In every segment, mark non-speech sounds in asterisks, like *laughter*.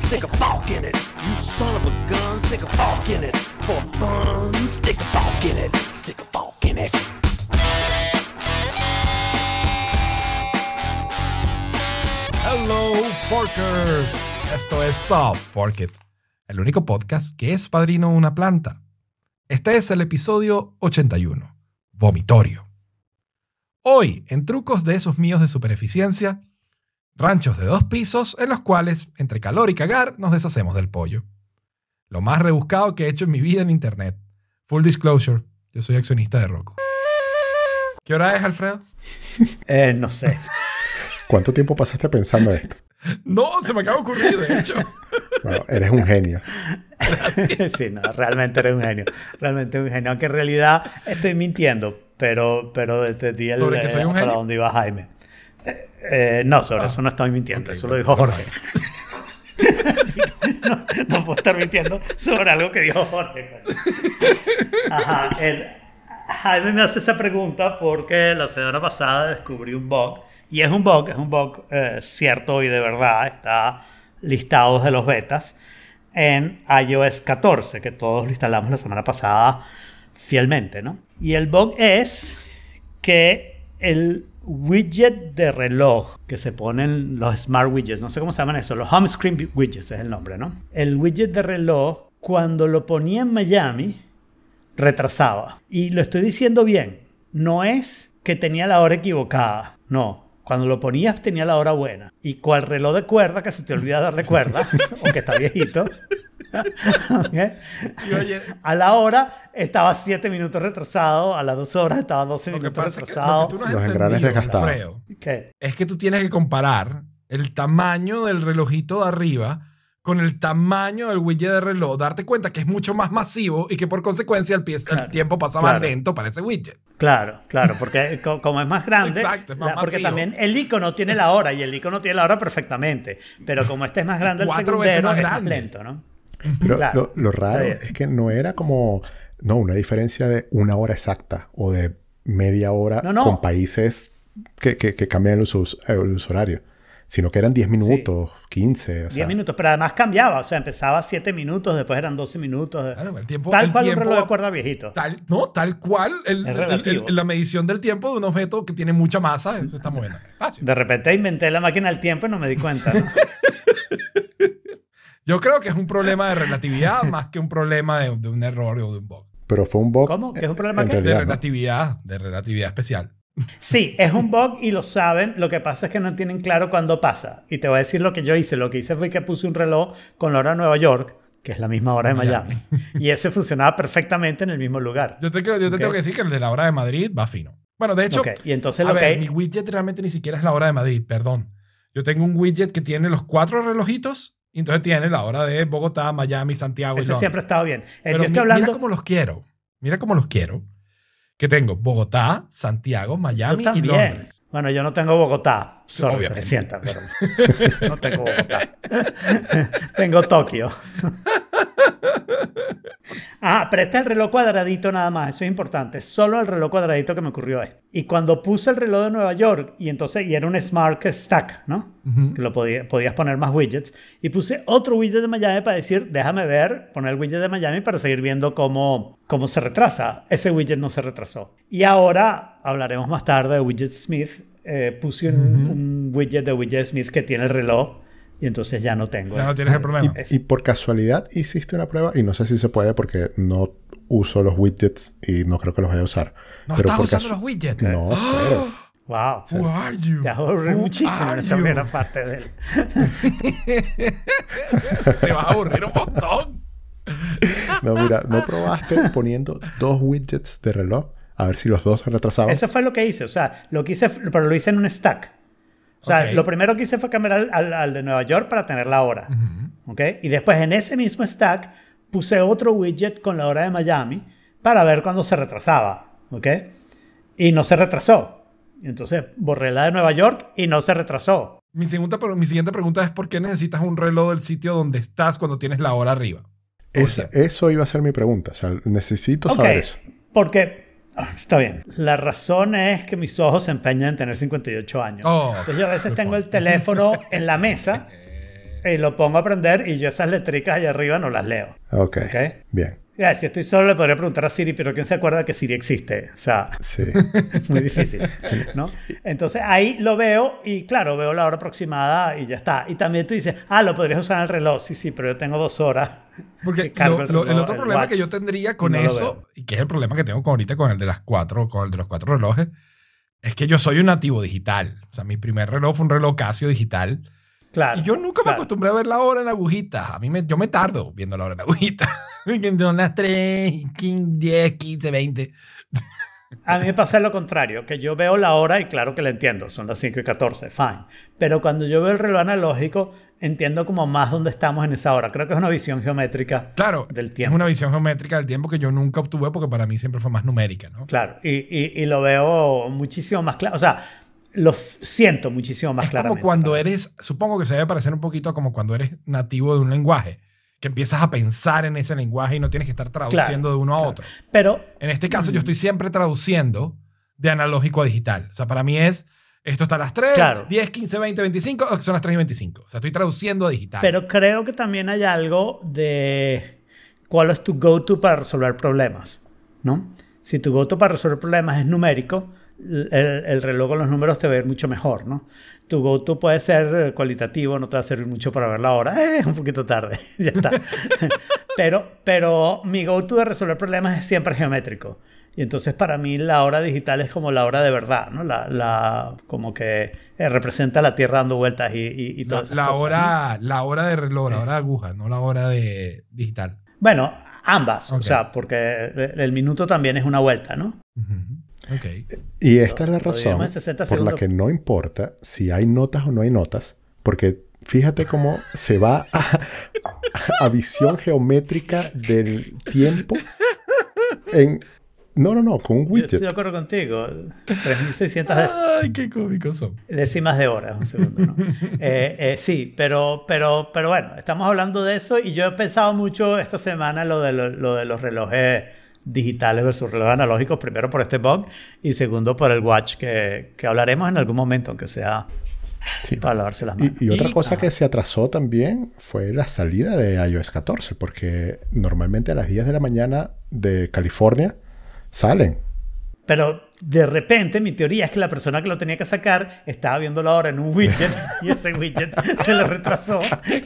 stick a fork in it. You son of a gun. Stick a fork in it. Hello, Forkers. Esto es Soft Fork It, el único podcast que es padrino de una planta. Este es el episodio 81, Vomitorio. Hoy, en trucos de esos míos de supereficiencia, ranchos de dos pisos en los cuales, entre calor y cagar, nos deshacemos del pollo. Lo más rebuscado que he hecho en mi vida en internet. Full disclosure, yo soy accionista de Rocco. ¿Qué hora es, Alfredo? *laughs* Eh, no sé. ¿Cuánto tiempo pasaste pensando esto? No, se me acaba de ocurrir, de hecho. Bueno, eres un genio. sí, no, realmente eres un genio. Realmente un genio. Aunque en realidad estoy mintiendo, pero, pero entendí el, ¿Sobre que soy un para genio? dónde iba Jaime. Eh, no, sobre eso no estoy mintiendo. ok, eso lo dijo Jorge. *laughs* No, no puedo estar mintiendo sobre algo que dijo Jorge. Ajá, el- Jaime me hace esa pregunta porque la semana pasada descubrí un bug. Y es un bug, es un bug eh, cierto y de verdad. Está listado de los betas en iOS 14, que todos lo instalamos la semana pasada fielmente, ¿no? Y el bug es que el widget de reloj que se ponen los smart widgets, no sé cómo se llaman eso, los home screen widgets es el nombre, ¿no? El widget de reloj, cuando lo ponía en Miami, retrasaba. Y lo estoy diciendo bien, no es que tenía la hora equivocada, no. Cuando lo ponías tenía la hora buena. Y cual reloj de cuerda, que se te olvida darle cuerda, *laughs* aunque está viejito. *laughs* ¿ok? Y oye, A la hora estaba 7 minutos retrasado, a las 2 horas estaba 12 lo que minutos que retrasado. lo que tú no has Los engranes entendido, desgastados. Alfredo, ¿Qué? es que tú tienes que comparar el tamaño del relojito de arriba con el tamaño del widget de reloj, darte cuenta que es mucho más masivo y que por consecuencia el, pie- el Claro, tiempo pasa más claro. lento para ese widget. Claro, claro, porque *laughs* co- como es más grande, Exacto, es más la- porque masivo. también el icono tiene la hora y el icono tiene la hora perfectamente, pero como este es más grande el Cuatro veces más es más grande. lento, ¿no? Pero Claro, lo, lo raro es que no era como, no, una diferencia de una hora exacta o de media hora No, no. con países que, que, que cambian el uso, el uso horario, sino que eran 10 minutos, 15, o 10 sea, minutos, pero además cambiaba, o sea, empezaba 7 minutos, después eran 12 minutos. Claro, el tiempo- Tal el cual tiempo- un reloj de cuerda viejito. Tal, no, tal cual el- el- la medición del tiempo de un objeto que tiene mucha masa se está moviendo en el espacio. De repente inventé la máquina del tiempo y no me di cuenta. ¿no? *laughs* Yo creo que es un problema de relatividad *laughs* más que un problema de, de un error o de un bug. pero fue un bug. ¿Cómo? ¿Que es un problema qué? De realidad, ¿no? relatividad, de relatividad especial. Sí, es un bug y lo saben. Lo que pasa es que no tienen claro cuándo pasa. Y te voy a decir lo que yo hice. Lo que hice fue que puse un reloj con la hora de Nueva York, que es la misma hora de Miami. Miami. Y ese funcionaba perfectamente en el mismo lugar. Yo te, yo te Ok. tengo que decir que el de la hora de Madrid va fino. Bueno, de hecho, Ok, Y entonces a lo ver, que... mi widget realmente ni siquiera es la hora de Madrid, perdón. Yo tengo un widget que tiene los cuatro relojitos y entonces tiene la hora de Bogotá, Miami, Santiago Londres. siempre ha estado bien. Pero yo estoy mi- hablando... mira cómo los quiero. Mira cómo los quiero. Que tengo Bogotá, Santiago, Miami y. Londres. Bueno, yo no tengo Bogotá. Sorry, obviamente. se sienta, pero *laughs* no tengo Bogotá. *laughs* tengo Tokio. *laughs* Ah, pero es el reloj cuadradito nada más, eso es importante. Solo el reloj cuadradito que me ocurrió esto. Y cuando puse el reloj de Nueva York, y entonces, y era un Smart Stack, ¿no? Ujú. Que lo podía- podías poner más widgets. Y puse otro widget de Miami para decir, déjame ver, poner el widget de Miami para seguir viendo cómo, cómo se retrasa. Ese widget no se retrasó. Y ahora, hablaremos más tarde de Widget Smith. eh, puse un, un widget de Widget Smith que tiene el reloj y entonces ya no tengo. Ya no tienes el problema. Y por casualidad hiciste una prueba, y no sé si se puede porque no uso los widgets y no creo que los vaya a usar. No Pero estás usando los widgets. No, *gasps* cero. Wow. Who are you? Te aburrí Who muchísimo en esta primera parte de él. *laughs* Te vas a aburrir un montón. *laughs* No, mira, ¿no probaste poniendo dos widgets de reloj? A ver si los dos se retrasaban. Eso fue lo que hice. O sea, lo que hice, pero lo hice en un stack. O sea, lo primero que hice fue cambiar al, al- al de Nueva York para tener la hora. ¿Ok? Y después en ese mismo stack puse otro widget con la hora de Miami para ver cuándo se retrasaba. ¿Ok? Y no se retrasó. Entonces borré la de Nueva York y no se retrasó. Mi, segunda, mi siguiente pregunta es ¿por qué necesitas un reloj del sitio donde estás cuando tienes la hora arriba? Esa- eso iba a ser mi pregunta. O sea, necesito saber eso. porque... Está bien. La razón es que mis ojos se empeñan en tener 58 años. Oh, Entonces yo a veces tengo el teléfono en la mesa *laughs* y lo pongo a aprender y yo esas letricas allá arriba no las leo. Ok. Ok. Bien. Ya, si estoy solo le podría preguntar a Siri, pero ¿quién se acuerda que Siri existe? O sea, Sí. es *laughs* muy difícil, ¿no? Entonces ahí lo veo y claro, veo la hora aproximada y ya está. Y también tú dices, ah, lo podrías usar en el reloj. Sí, sí, pero yo tengo dos horas. Porque *laughs* lo- el, reloj, otro problema watch, que yo tendría con no eso, y que es el problema que tengo con ahorita con el de las cuatro, con el de los cuatro relojes, es que yo soy un nativo digital. O sea, mi primer reloj fue un reloj Casio digital. Claro. Y yo nunca me claro. acostumbré a ver la hora en agujita. A mí me, yo me tardo viendo la hora en agujita. *laughs* Son las 3, 10, 15, 20. A mí me pasa lo contrario, que yo veo la hora y claro que la entiendo, son las 5 y 14, fine. Pero cuando yo veo el reloj analógico, entiendo como más dónde estamos en esa hora. Creo que es una visión geométrica Claro, del es tiempo. una visión geométrica del tiempo que yo nunca obtuve porque para mí siempre fue más numérica, ¿no? Claro, y, y- y lo veo muchísimo más claro. O sea, lo siento muchísimo más es claramente. como cuando eres, supongo que se debe parecer un poquito a como cuando eres nativo de un lenguaje, que empiezas a pensar en ese lenguaje y no tienes que estar traduciendo de uno a otro. Pero En este caso yo estoy siempre traduciendo de analógico a digital. O sea, para mí es, esto está a las 3, Claro. 10, 15, 20, 25, o son las 3 y 25. O sea, estoy traduciendo a digital. Pero creo que también hay algo de cuál es tu go-to para resolver problemas, ¿no? Si tu go-to para resolver problemas es numérico, el, el reloj con los números te va a ir mucho mejor, ¿no? Tu go-to puede ser cualitativo, no te va a servir mucho para ver la hora. *laughs* Eh, un poquito tarde, *laughs* ya está. *laughs* pero, pero mi go-to de resolver problemas es siempre geométrico. Y entonces para mí la hora digital es como la hora de verdad, ¿no? La, la- como que eh, representa la Tierra dando vueltas y, y, y la, todas esas la ¿no? hora, la hora de reloj, la hora de aguja, no la hora de digital. Bueno, ambas, Ok. o sea, porque el, minuto también es una vuelta, ¿no? Ujú. Ok. Y esta es la razón dividimos en 60 por la que no importa si hay notas o no hay notas, porque fíjate cómo se va a, a visión geométrica del tiempo en... No, no, no, con un Yo estoy de widget. acuerdo contigo. 3.600 des- Ay, qué cómicos son. décimas de hora, un segundo, ¿no? *laughs* Eh, eh, sí, pero, pero, pero bueno, estamos hablando de eso y yo he pensado mucho esta semana lo de, lo, lo de los relojes digitales versus relojes analógicos, primero por este bug y segundo por el watch que, que hablaremos en algún momento, aunque sea Sí. para lavarse las manos. Y, y otra Y- cosa Ajá. que se atrasó también fue la salida de iOS 14, porque normalmente a las 10 de la mañana de California salen. Pero de repente mi teoría es que la persona que lo tenía que sacar estaba viendo la hora en un widget *laughs* y ese widget se le retrasó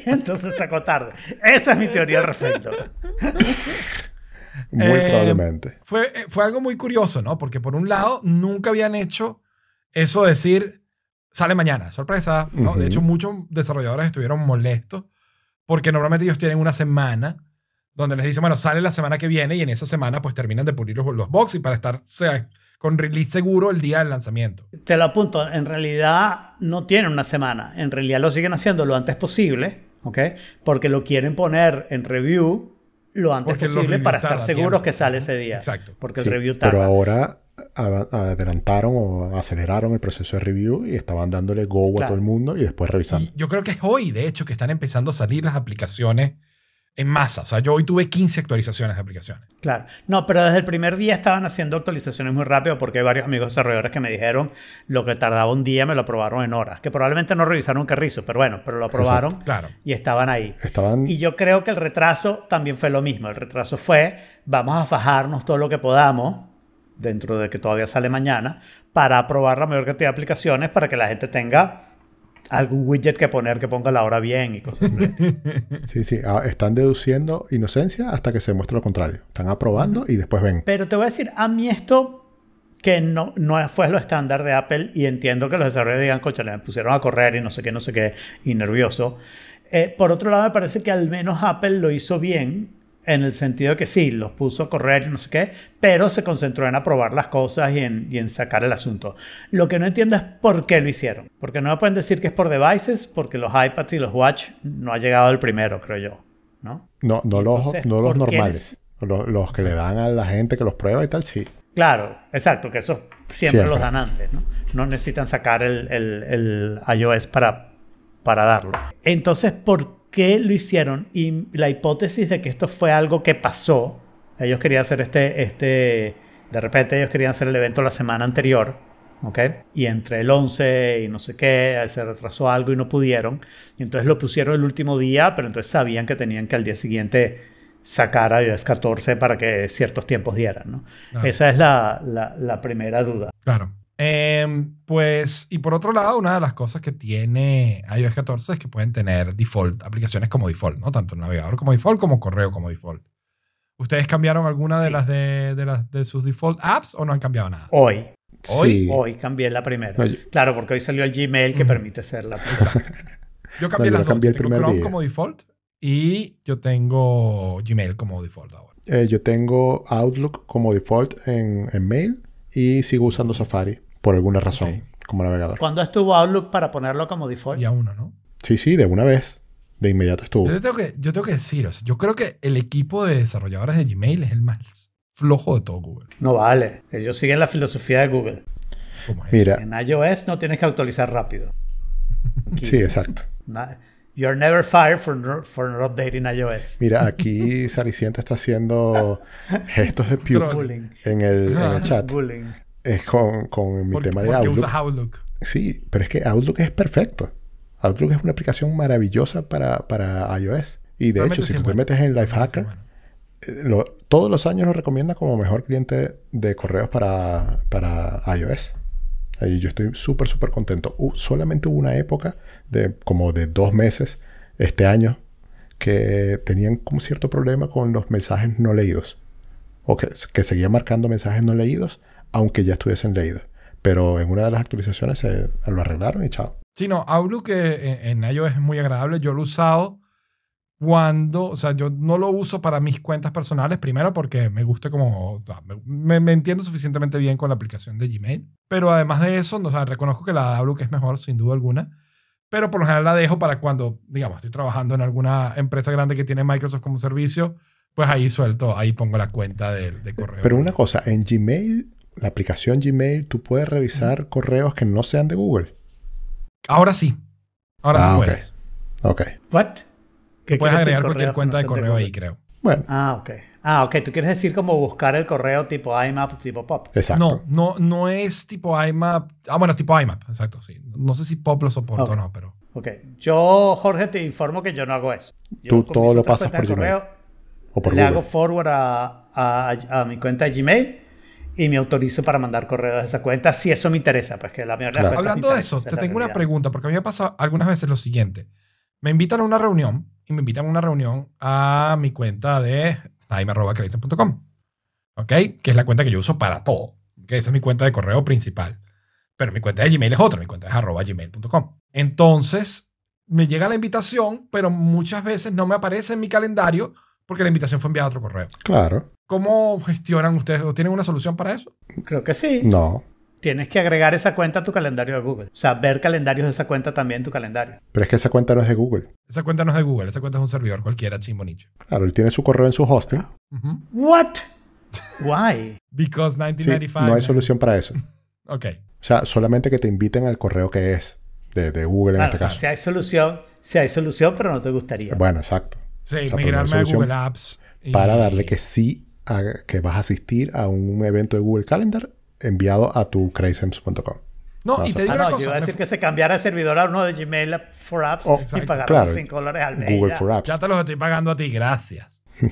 y *laughs* entonces sacó tarde. Esa es mi teoría al respecto. *laughs* Muy Eh, probablemente. Fue, eh, fue algo muy curioso, ¿no? Porque por un lado, nunca habían hecho eso de decir, sale mañana, sorpresa, ¿no? De hecho, muchos desarrolladores estuvieron molestos porque normalmente ellos tienen una semana donde les dicen, bueno, sale la semana que viene y en esa semana pues terminan de pulir los, los bugs y para estar o sea, con release seguro el día del lanzamiento. Te lo apunto, en realidad no tienen una semana, en realidad lo siguen haciendo lo antes posible, ¿ok? Porque lo quieren poner en review lo antes Porque posible para estar seguros que sale ese día. Exacto. Porque Sí, el review tarda. pero ahora adelantaron o aceleraron el proceso de review y estaban dándole go a todo el mundo y después revisando. Y yo creo que es hoy, de hecho, que están empezando a salir las aplicaciones en masa. O sea, yo hoy tuve 15 actualizaciones de aplicaciones. Claro. No, pero desde el primer día estaban haciendo actualizaciones muy rápido porque hay varios amigos desarrolladores que me dijeron lo que tardaba un día me lo aprobaron en horas. Que probablemente no revisaron un carrizo, pero bueno, pero lo aprobaron Claro. y estaban ahí. Estaban Y yo creo que el retraso también fue lo mismo. El retraso fue, vamos a fajarnos todo lo que podamos, dentro de que todavía sale mañana, para aprobar la mayor cantidad de aplicaciones para que la gente tenga algún widget que poner que ponga la hora bien y cosas estilo. *laughs* Sí, sí, ah, están deduciendo inocencia hasta que se muestre lo contrario. Están aprobando y después ven. Pero te voy a decir, a mí esto que no, no fue lo estándar de Apple y entiendo que los desarrolladores digan, coche, le pusieron a correr y no sé qué, no sé qué, y nervioso. Eh, por otro lado, me parece que al menos Apple lo hizo bien en el sentido de que sí, los puso a correr y no sé qué, pero se concentró en aprobar las cosas y en, y en sacar el asunto. Lo que no entiendo es por qué lo hicieron. Porque no me pueden decir que es por devices, porque los iPads y los Watch no ha llegado el primero, creo yo. ¿no? No, no los, no los ¿por qué normales. Los, los que le dan a la gente que los prueba y tal, sí. Claro, exacto, que eso siempre, Siempre. los dan antes, ¿no? No necesitan sacar el, el- el iOS para, para darlo. Entonces, ¿por qué lo hicieron? Y la hipótesis de que esto fue algo que pasó, ellos querían hacer este, este, de repente ellos querían hacer el evento la semana anterior, ¿ok? Y entre el 11 y no sé qué, se retrasó algo y no pudieron. Y entonces lo pusieron el último día, pero entonces sabían que tenían que al día siguiente sacar a iOS 14 para que ciertos tiempos dieran, ¿no? Claro. Esa es la, la- la primera duda. Claro. Em, pues, y por otro lado, una de las cosas que tiene iOS 14 es que pueden tener default, aplicaciones como default, ¿no? Tanto el navegador como default, como correo como default. ¿Ustedes cambiaron alguna de las de, de las de sus default apps o no han cambiado nada? Hoy, Hoy- Sí. hoy cambié la primera. Claro, porque hoy salió el Gmail que permite ser la Yo cambié No, yo las dos. tengo Chrome día. como default y yo tengo Gmail como default ahora. Eh, yo tengo Outlook como default en, en mail y sigo usando Safari por alguna razón como navegador. ¿Cuándo estuvo Outlook para ponerlo como default? Y a uno, ¿no? Sí, sí, de una vez. De inmediato estuvo. Yo tengo que, yo tengo que deciros, yo creo que el equipo de desarrolladores de Gmail es el más flojo de todo Google. No vale. Ellos siguen la filosofía de Google. ¿Cómo es eso? Mira, En iOS no tienes que actualizar rápido. Aquí, *laughs* sí, exacto. na- You're never fired for, no- for not updating iOS. Mira, aquí Saricienta está haciendo *laughs* gestos de puke Bullying. en el, en el chat. Bullying. Es con, con mi Porque, tema de porque Outlook. usas Outlook. Sí, pero es que Outlook es perfecto. Outlook es una aplicación maravillosa para, para iOS. Y de Realmente hecho, si sí tú te metes en Lifehacker, sí es bueno. eh, lo- todos los años lo recomienda como mejor cliente de correos para, para iOS. Ahí yo estoy súper, súper contento. Solamente hubo una época de como de dos meses este año que tenían como cierto problema con los mensajes no leídos. O que, que seguía marcando mensajes no leídos, aunque ya estuviesen leídos. Pero en una de las actualizaciones se lo arreglaron y chao. Sí, no, Outlook eh, en, en iOS es muy agradable. Yo lo he usado cuando, o sea, yo no lo uso para mis cuentas personales, primero porque me gusta como, me, me- entiendo suficientemente bien con la aplicación de Gmail, pero además de eso, no, o sea, reconozco que la Outlook es mejor, sin duda alguna, pero por lo general la dejo para cuando, digamos, estoy trabajando en alguna empresa grande que tiene Microsoft como servicio, pues ahí suelto, ahí pongo la cuenta de, de correo. Pero una cosa, en Gmail, la aplicación Gmail, tú puedes revisar correos que no sean de Google. Ahora sí, ahora Ah, sí puedes. Ok. ¿What? ¿Qué Puedes agregar cualquier cuenta no de correo ahí, creo. Bueno, Ah, ok. Ah, ok. Tú quieres decir como buscar el correo tipo IMAP, tipo POP. exacto. No, no, no es tipo IMAP. Ah, bueno, tipo IMAP, exacto, sí. No sé si Pop lo soporta o no, pero. Ok. Yo, Jorge, te informo que yo no hago eso. Yo Tú todo lo pasas por Gmail. O por le Google. hago forward a, a- a mi cuenta de Gmail y me autorizo para mandar correos de esa cuenta si eso me interesa. Pues que la mayoría Claro. Hablando de interesa, eso, te tengo una pregunta, porque a mí me pasa algunas veces lo siguiente. Me invitan a una reunión y me invitan a una reunión a mi cuenta de time.credit.com. ¿Ok? Que es la cuenta que yo uso para todo. Que esa es mi cuenta de correo principal. Pero mi cuenta de Gmail es otra, mi cuenta es arroba gmail.com. Entonces, me llega la invitación, pero muchas veces no me aparece en mi calendario porque la invitación fue enviada a otro correo. Claro. ¿Cómo gestionan ustedes o tienen una solución para eso? Creo que sí. No. Tienes que agregar esa cuenta a tu calendario de Google. O sea, ver calendarios de esa cuenta también en tu calendario. Pero es que esa cuenta no es de Google. Esa cuenta no es de Google, esa cuenta es un servidor cualquiera chimbo nicho. Claro, él tiene su correo en su hosting. Ujú. What? *laughs* Why? Because Sí, 1995. no hay solución para eso. *laughs* Ok. O sea, solamente que te inviten al correo que es de, de Google en Claro, este caso. si hay solución, si hay solución, pero no te gustaría. Bueno, exacto. Sí, sea, hay migrarme a Google Apps. y- Para darle que sí, a- que vas a asistir a un evento de Google Calendar enviado a tu crazysense.com. No, No, y te digo Ah, una no, yo cosa. iba a decir que se cambiara el servidor a uno de Gmail for Apps Oh, y exacto, pagar claro. 5 dólares al mes. Google ya. for Apps. Ya te los estoy pagando a ti, gracias. *laughs*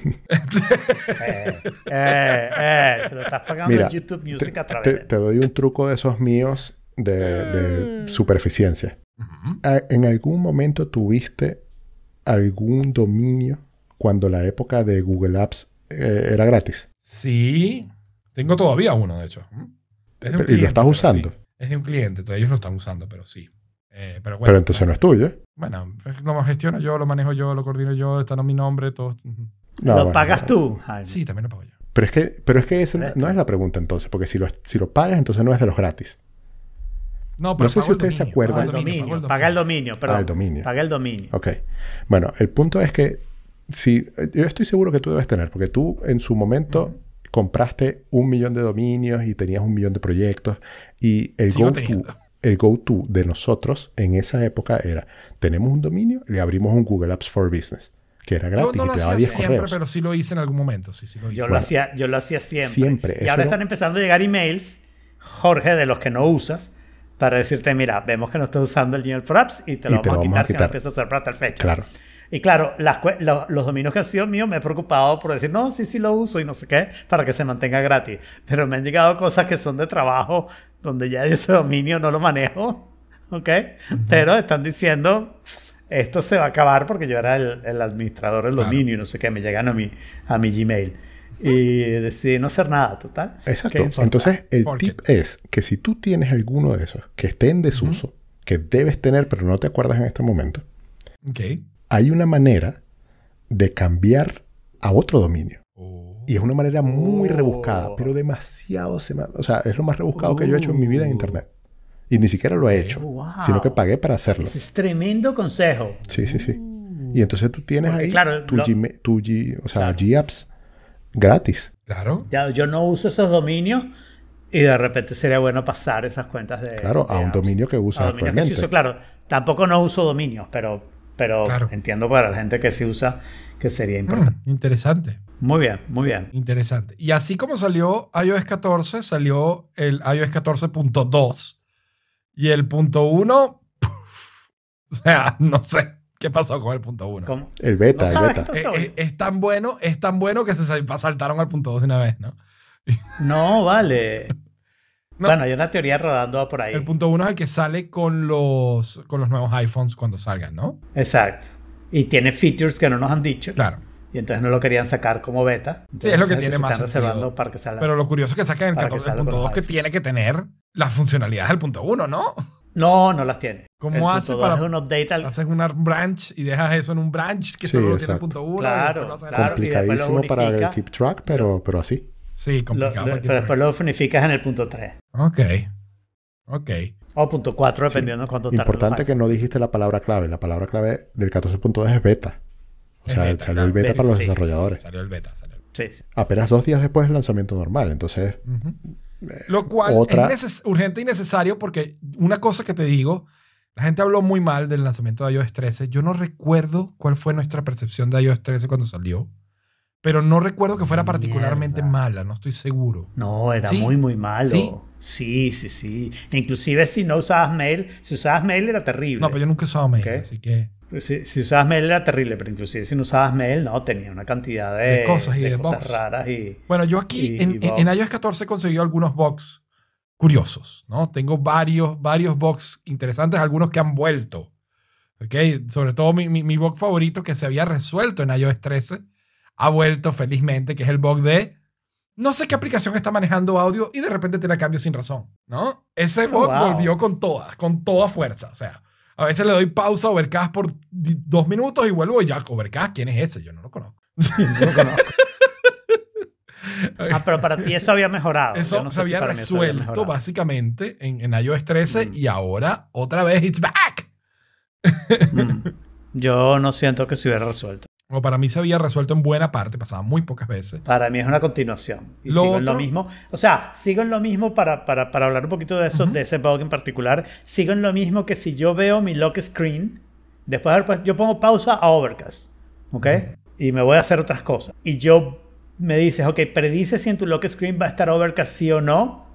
Eh, eh, eh, se lo estás pagando Mira, en YouTube Music te, a través te- de... te doy un truco de esos míos de, de supereficiencia. Ujú. A- ¿En algún momento tuviste algún dominio cuando la época de Google Apps eh, era gratis? Sí. Tengo todavía uno, de hecho. ¿Mm? Es de un ¿Y lo estás usando? sí. Es de un cliente, entonces ellos lo están usando, pero sí. Eh, pero bueno, Pero entonces no es tuyo. Bueno, es- lo gestiono yo, lo manejo yo, lo coordino yo, está en mi nombre, todo. No, ¿Lo bueno, pagas no. tú, Jaime? Sí, también lo pago yo. Pero es que, pero es que esa no es la pregunta entonces, porque si lo, si lo pagas, entonces no es de los gratis. No, pero No sé si ustedes se acuerdan. Paga el dominio. Paga el dominio, perdón. Ah, el dominio. Paga el dominio. Ok. Bueno, el punto es que si yo estoy seguro que tú debes tener, porque tú en su momento compraste un millón de dominios y tenías un millón de proyectos y el Sigo go-to teniendo. el go-to de nosotros en esa época era tenemos un dominio y le abrimos un Google Apps for Business que era Yo gratis no y lo hacía 10 siempre, correos. pero sí lo hice en algún momento. Sí, sí lo hice. Yo, lo hacía, yo lo hacía siempre. Siempre, Y ahora no- están empezando a llegar emails Jorge de los que no usas para decirte, mira, vemos que no estás usando el Gmail for Apps y te lo Y te vamos, lo a vamos a quitar si no empiezas a usar para tal fecha. Claro. Y claro, las cue- lo- los dominios que han sido míos me he preocupado por decir, no, sí, sí lo uso y no sé qué, para que se mantenga gratis. Pero me han llegado cosas que son de trabajo, donde ya ese dominio no lo manejo, *laughs* ¿ok? Pero están diciendo, esto se va a acabar porque yo era el, el administrador del Claro. dominio y no sé qué, me llegan a mi, a mi Gmail. Y decidí no hacer nada, total. Exacto. Entonces, el Porque- tip es que si tú tienes alguno de esos que esté en desuso, que debes tener pero no te acuerdas en este momento, Ok. Hay una manera de cambiar a otro dominio. Oh. Y es una manera muy Oh. rebuscada, pero demasiado... sema- O sea, es lo más rebuscado que yo he hecho en mi vida en Oh. Internet. Y ni siquiera lo he hecho, wow. sino que pagué para hacerlo. Ese es tremendo consejo. Sí, sí, sí. Y entonces tú tienes Porque, ahí claro, tu, lo- Gma- tu G, o sea, Claro. G-Apps gratis. Claro. Ya, yo no uso esos dominios y de repente sería bueno pasar esas cuentas de. Claro, a un apps. dominio que A usas que uso, claro, tampoco no uso dominios, pero, pero Claro. entiendo para la gente que sí usa que sería importante. Mm, interesante. Muy bien, muy bien. Interesante. Y así como salió iOS 14, salió el iOS 14.2. Y el punto 1, o sea, *laughs* no sé qué pasó con el punto 1. ¿Cómo? El beta, No el beta. qué pasó. Es, es- es tan bueno, es tan bueno que se sal- saltaron al punto 2 de una vez, ¿no? No, vale. No. Bueno, hay una teoría rodando por ahí. El punto 1 es el que sale con los, con los nuevos iPhones cuando salgan, ¿no? Exacto. Y tiene features que no nos han dicho. Claro. Y entonces no lo querían sacar como beta. Sí, es lo que Entonces tiene se más están sentido. reservando para que salga. Pero lo curioso es que saquen el Para que salga con 14.2 los que iPhones. tiene que tener las funcionalidades del punto 1, ¿no? No, no las tiene. ¿Cómo El punto hace dos para- un update al... Haces una branch y dejas eso en un branch que Sí, solo lo tiene el exacto. punto 1. Claro, claro. y lo Complicadísimo para el keep track, pero, pero así. Sí, complicado. lo- pero después lo unificas en el punto 3. Ok. Ok. O punto 4, dependiendo de cuánto tarde. Importante que no dijiste la palabra clave. La palabra clave del 14.2 es beta. O Es sea, beta, salió el beta Sí, para sí, los sí, sí, sí, desarrolladores. salió el beta. Salió el- Sí, sí. Apenas dos días después del lanzamiento normal. Entonces, Ujú. Lo cual otra- es neces- urgente y necesario porque una cosa que te digo, la gente habló muy mal del lanzamiento de iOS 13. Yo no recuerdo cuál fue nuestra percepción de iOS 13 cuando salió, pero no recuerdo que fuera particularmente Mierda. mala, no estoy seguro. No, era Sí. muy, muy malo. Sí. Sí, sí, sí. Inclusive si no usabas mail, si usabas mail era terrible. No, pero yo nunca usado mail, así que... si, si usabas mail era terrible, pero inclusive si no usabas mail, no, tenía una cantidad de, De cosas y de cosas bugs. raras y... Bueno, yo aquí Y- en, y en iOS 14 conseguí algunos bugs curiosos, ¿no? Tengo varios, varios bugs interesantes, algunos que han vuelto. ¿Ok? Sobre todo mi, mi, mi bug favorito que se había resuelto en iOS 13 ha vuelto felizmente, que es el bug de no sé qué aplicación está manejando audio y de repente te la cambio sin razón, ¿no? Ese Oh, bug wow. volvió con toda, con toda fuerza. O sea, a veces le doy pausa a Overcast por dos minutos y vuelvo y ya, Overcast, ¿quién es ese? Yo no lo conozco. *laughs* No lo conozco. *laughs* ah, pero para ti eso había mejorado. Eso no se había resuelto básicamente en, en iOS 13 y ahora otra vez it's back. *laughs* Mm. Yo no siento que se hubiera resuelto. O para mí se había resuelto en buena parte, pasaba muy pocas veces. Para mí es una continuación. Y Lo sigo en lo otro- mismo. O sea, sigo en lo mismo para, para, para hablar un poquito de eso, de ese bug en particular. Sigo en lo mismo que si yo veo mi lock screen, después de haber puesto- yo pongo pausa a Overcast. ¿Ok? Y me voy a hacer otras cosas. Y yo me dices, ok, predice si en tu lock screen va a estar Overcast sí o no.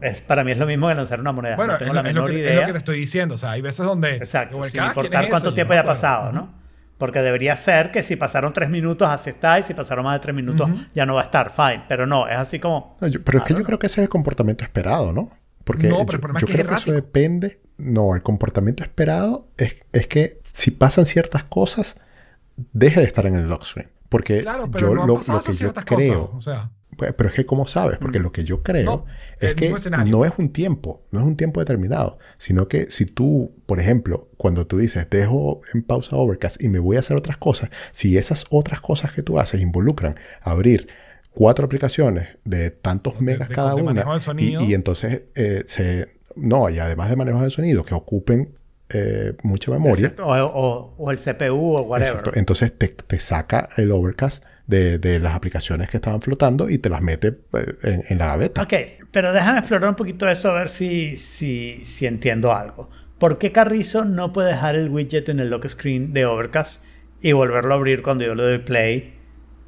Es, para mí es lo mismo que lanzar una moneda. Bueno, no es, tengo lo, la es lo menor que, es idea. lo que te estoy diciendo. O sea, hay veces donde... Exacto, Overcast, sin ¿quién importar es cuánto tiempo haya pasado, ¿no? Porque debería ser que si pasaron tres minutos, así está, y si pasaron más de tres minutos, ya no va a estar, fine. Pero no, es así como... No, yo- pero es que yo no. creo que ese es el comportamiento esperado, ¿no? Porque No, pero el problema es yo que es creo que eso depende. No, el comportamiento esperado es, es que si pasan ciertas cosas, deje de estar en el lock screen. Porque Claro, pero yo no han lo, pasado lo que yo ciertas creo, cosas. O sea, pero es que ¿cómo sabes? Porque lo que yo creo No, es que no es un tiempo, no es un tiempo determinado, sino que si tú, por ejemplo, cuando tú dices dejo en pausa Overcast y me voy a hacer otras cosas, si esas otras cosas que tú haces involucran abrir cuatro aplicaciones de tantos De- megas de- cada de una manejo de y- entonces eh, se no y además de manejo de sonido que ocupen eh, mucha memoria O, o- o el CPU o whatever. Exacto. Entonces te, te saca el overcast de, de las aplicaciones que estaban flotando y te las mete eh, en, en la gaveta. Ok, pero déjame explorar un poquito eso a ver si, si, si entiendo algo. ¿Por qué Carrizo no puede dejar el widget en el lock screen de Overcast y volverlo a abrir cuando yo le doy play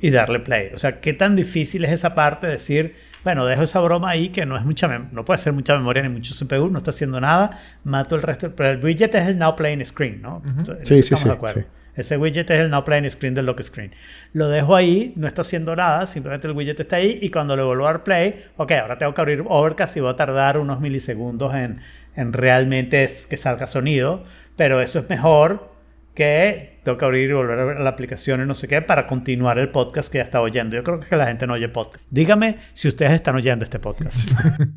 y darle play? O sea, ¿qué tan difícil es esa parte de decir, bueno, dejo esa broma ahí que no es mucha no puede ser mucha memoria ni mucho CPU, no está haciendo nada, mato el resto, pero el widget es el Now Playing Screen, ¿no? Sí, sí, estamos sí, de acuerdo. sí. Ese widget es el Now Playing Screen del Lock Screen. Lo dejo ahí, no está haciendo nada, simplemente el widget está ahí y cuando le vuelvo a dar play, ok, ahora tengo que abrir Overcast y va a tardar unos milisegundos en, en realmente es- que salga sonido, pero eso es mejor que tengo que abrir y volver a ver la aplicación y no sé qué para continuar el podcast que ya está oyendo. Yo creo que la gente no oye podcast. Dígame si ustedes están oyendo este podcast.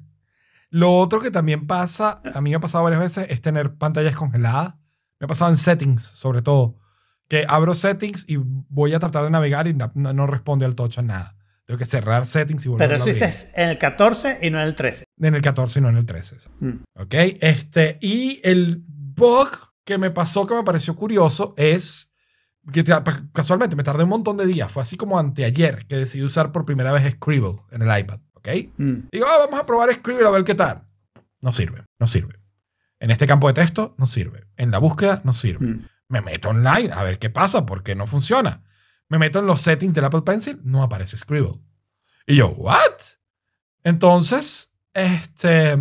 *laughs* Lo otro que también pasa, a mí me ha pasado varias veces, es tener pantallas congeladas. Me ha pasado en settings, sobre todo. Que abro settings y voy a tratar de navegar y no, no- responde al touch a nada. Tengo que cerrar settings y volver Pero a eso abrir. dices en el 14 y no en el 13. En el 14 y no en el 13. Mm. ¿Ok? Este, y el bug que me pasó, que me pareció curioso, es que pa- casualmente me tardé un montón de días. Fue así como anteayer que decidí usar por primera vez Scribble en el iPad. ¿Ok? Mm. Digo, ah, vamos a probar Scribble a ver qué tal. No sirve, no sirve. En este campo de texto, no sirve. En la búsqueda, no sirve. Mm. Me meto online a ver qué pasa, porque no funciona. Me meto en los settings del Apple Pencil, no aparece Scribble. Y yo, ¿what? Entonces, este,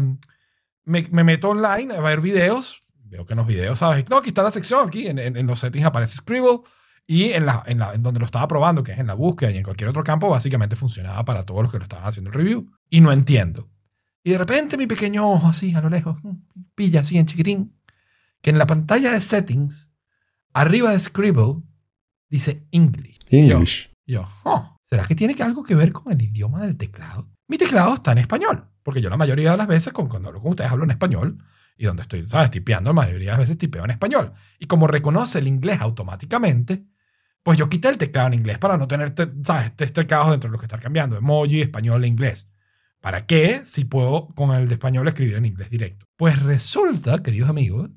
me, me meto online a ver videos. Veo que en los videos, ¿sabes? No, aquí está la sección, aquí en, en- los settings aparece Scribble. Y en, la, en, la- en donde lo estaba probando, que es en la búsqueda y en cualquier otro campo, básicamente funcionaba para todos los que lo estaban haciendo el review. Y no entiendo. Y de repente mi pequeño ojo así a lo lejos, pilla así en chiquitín, que en la pantalla de settings, arriba de Scribble, dice English. Yo- English. y yo, "Oh, ¿será que tiene que algo que ver con el idioma del teclado? Mi teclado está en español, porque yo la mayoría de las veces con- cuando hablo con ustedes hablo en español y donde estoy, ¿sabes? Tipeando, la mayoría de las veces tipeo en español. Y como reconoce el inglés automáticamente, pues yo quité el teclado en inglés para no tener, te- ¿sabes? Tres teclados dentro de los que estar cambiando, emoji, español e inglés. ¿Para qué si puedo con el de español escribir en inglés directo? Pues resulta, queridos amigos,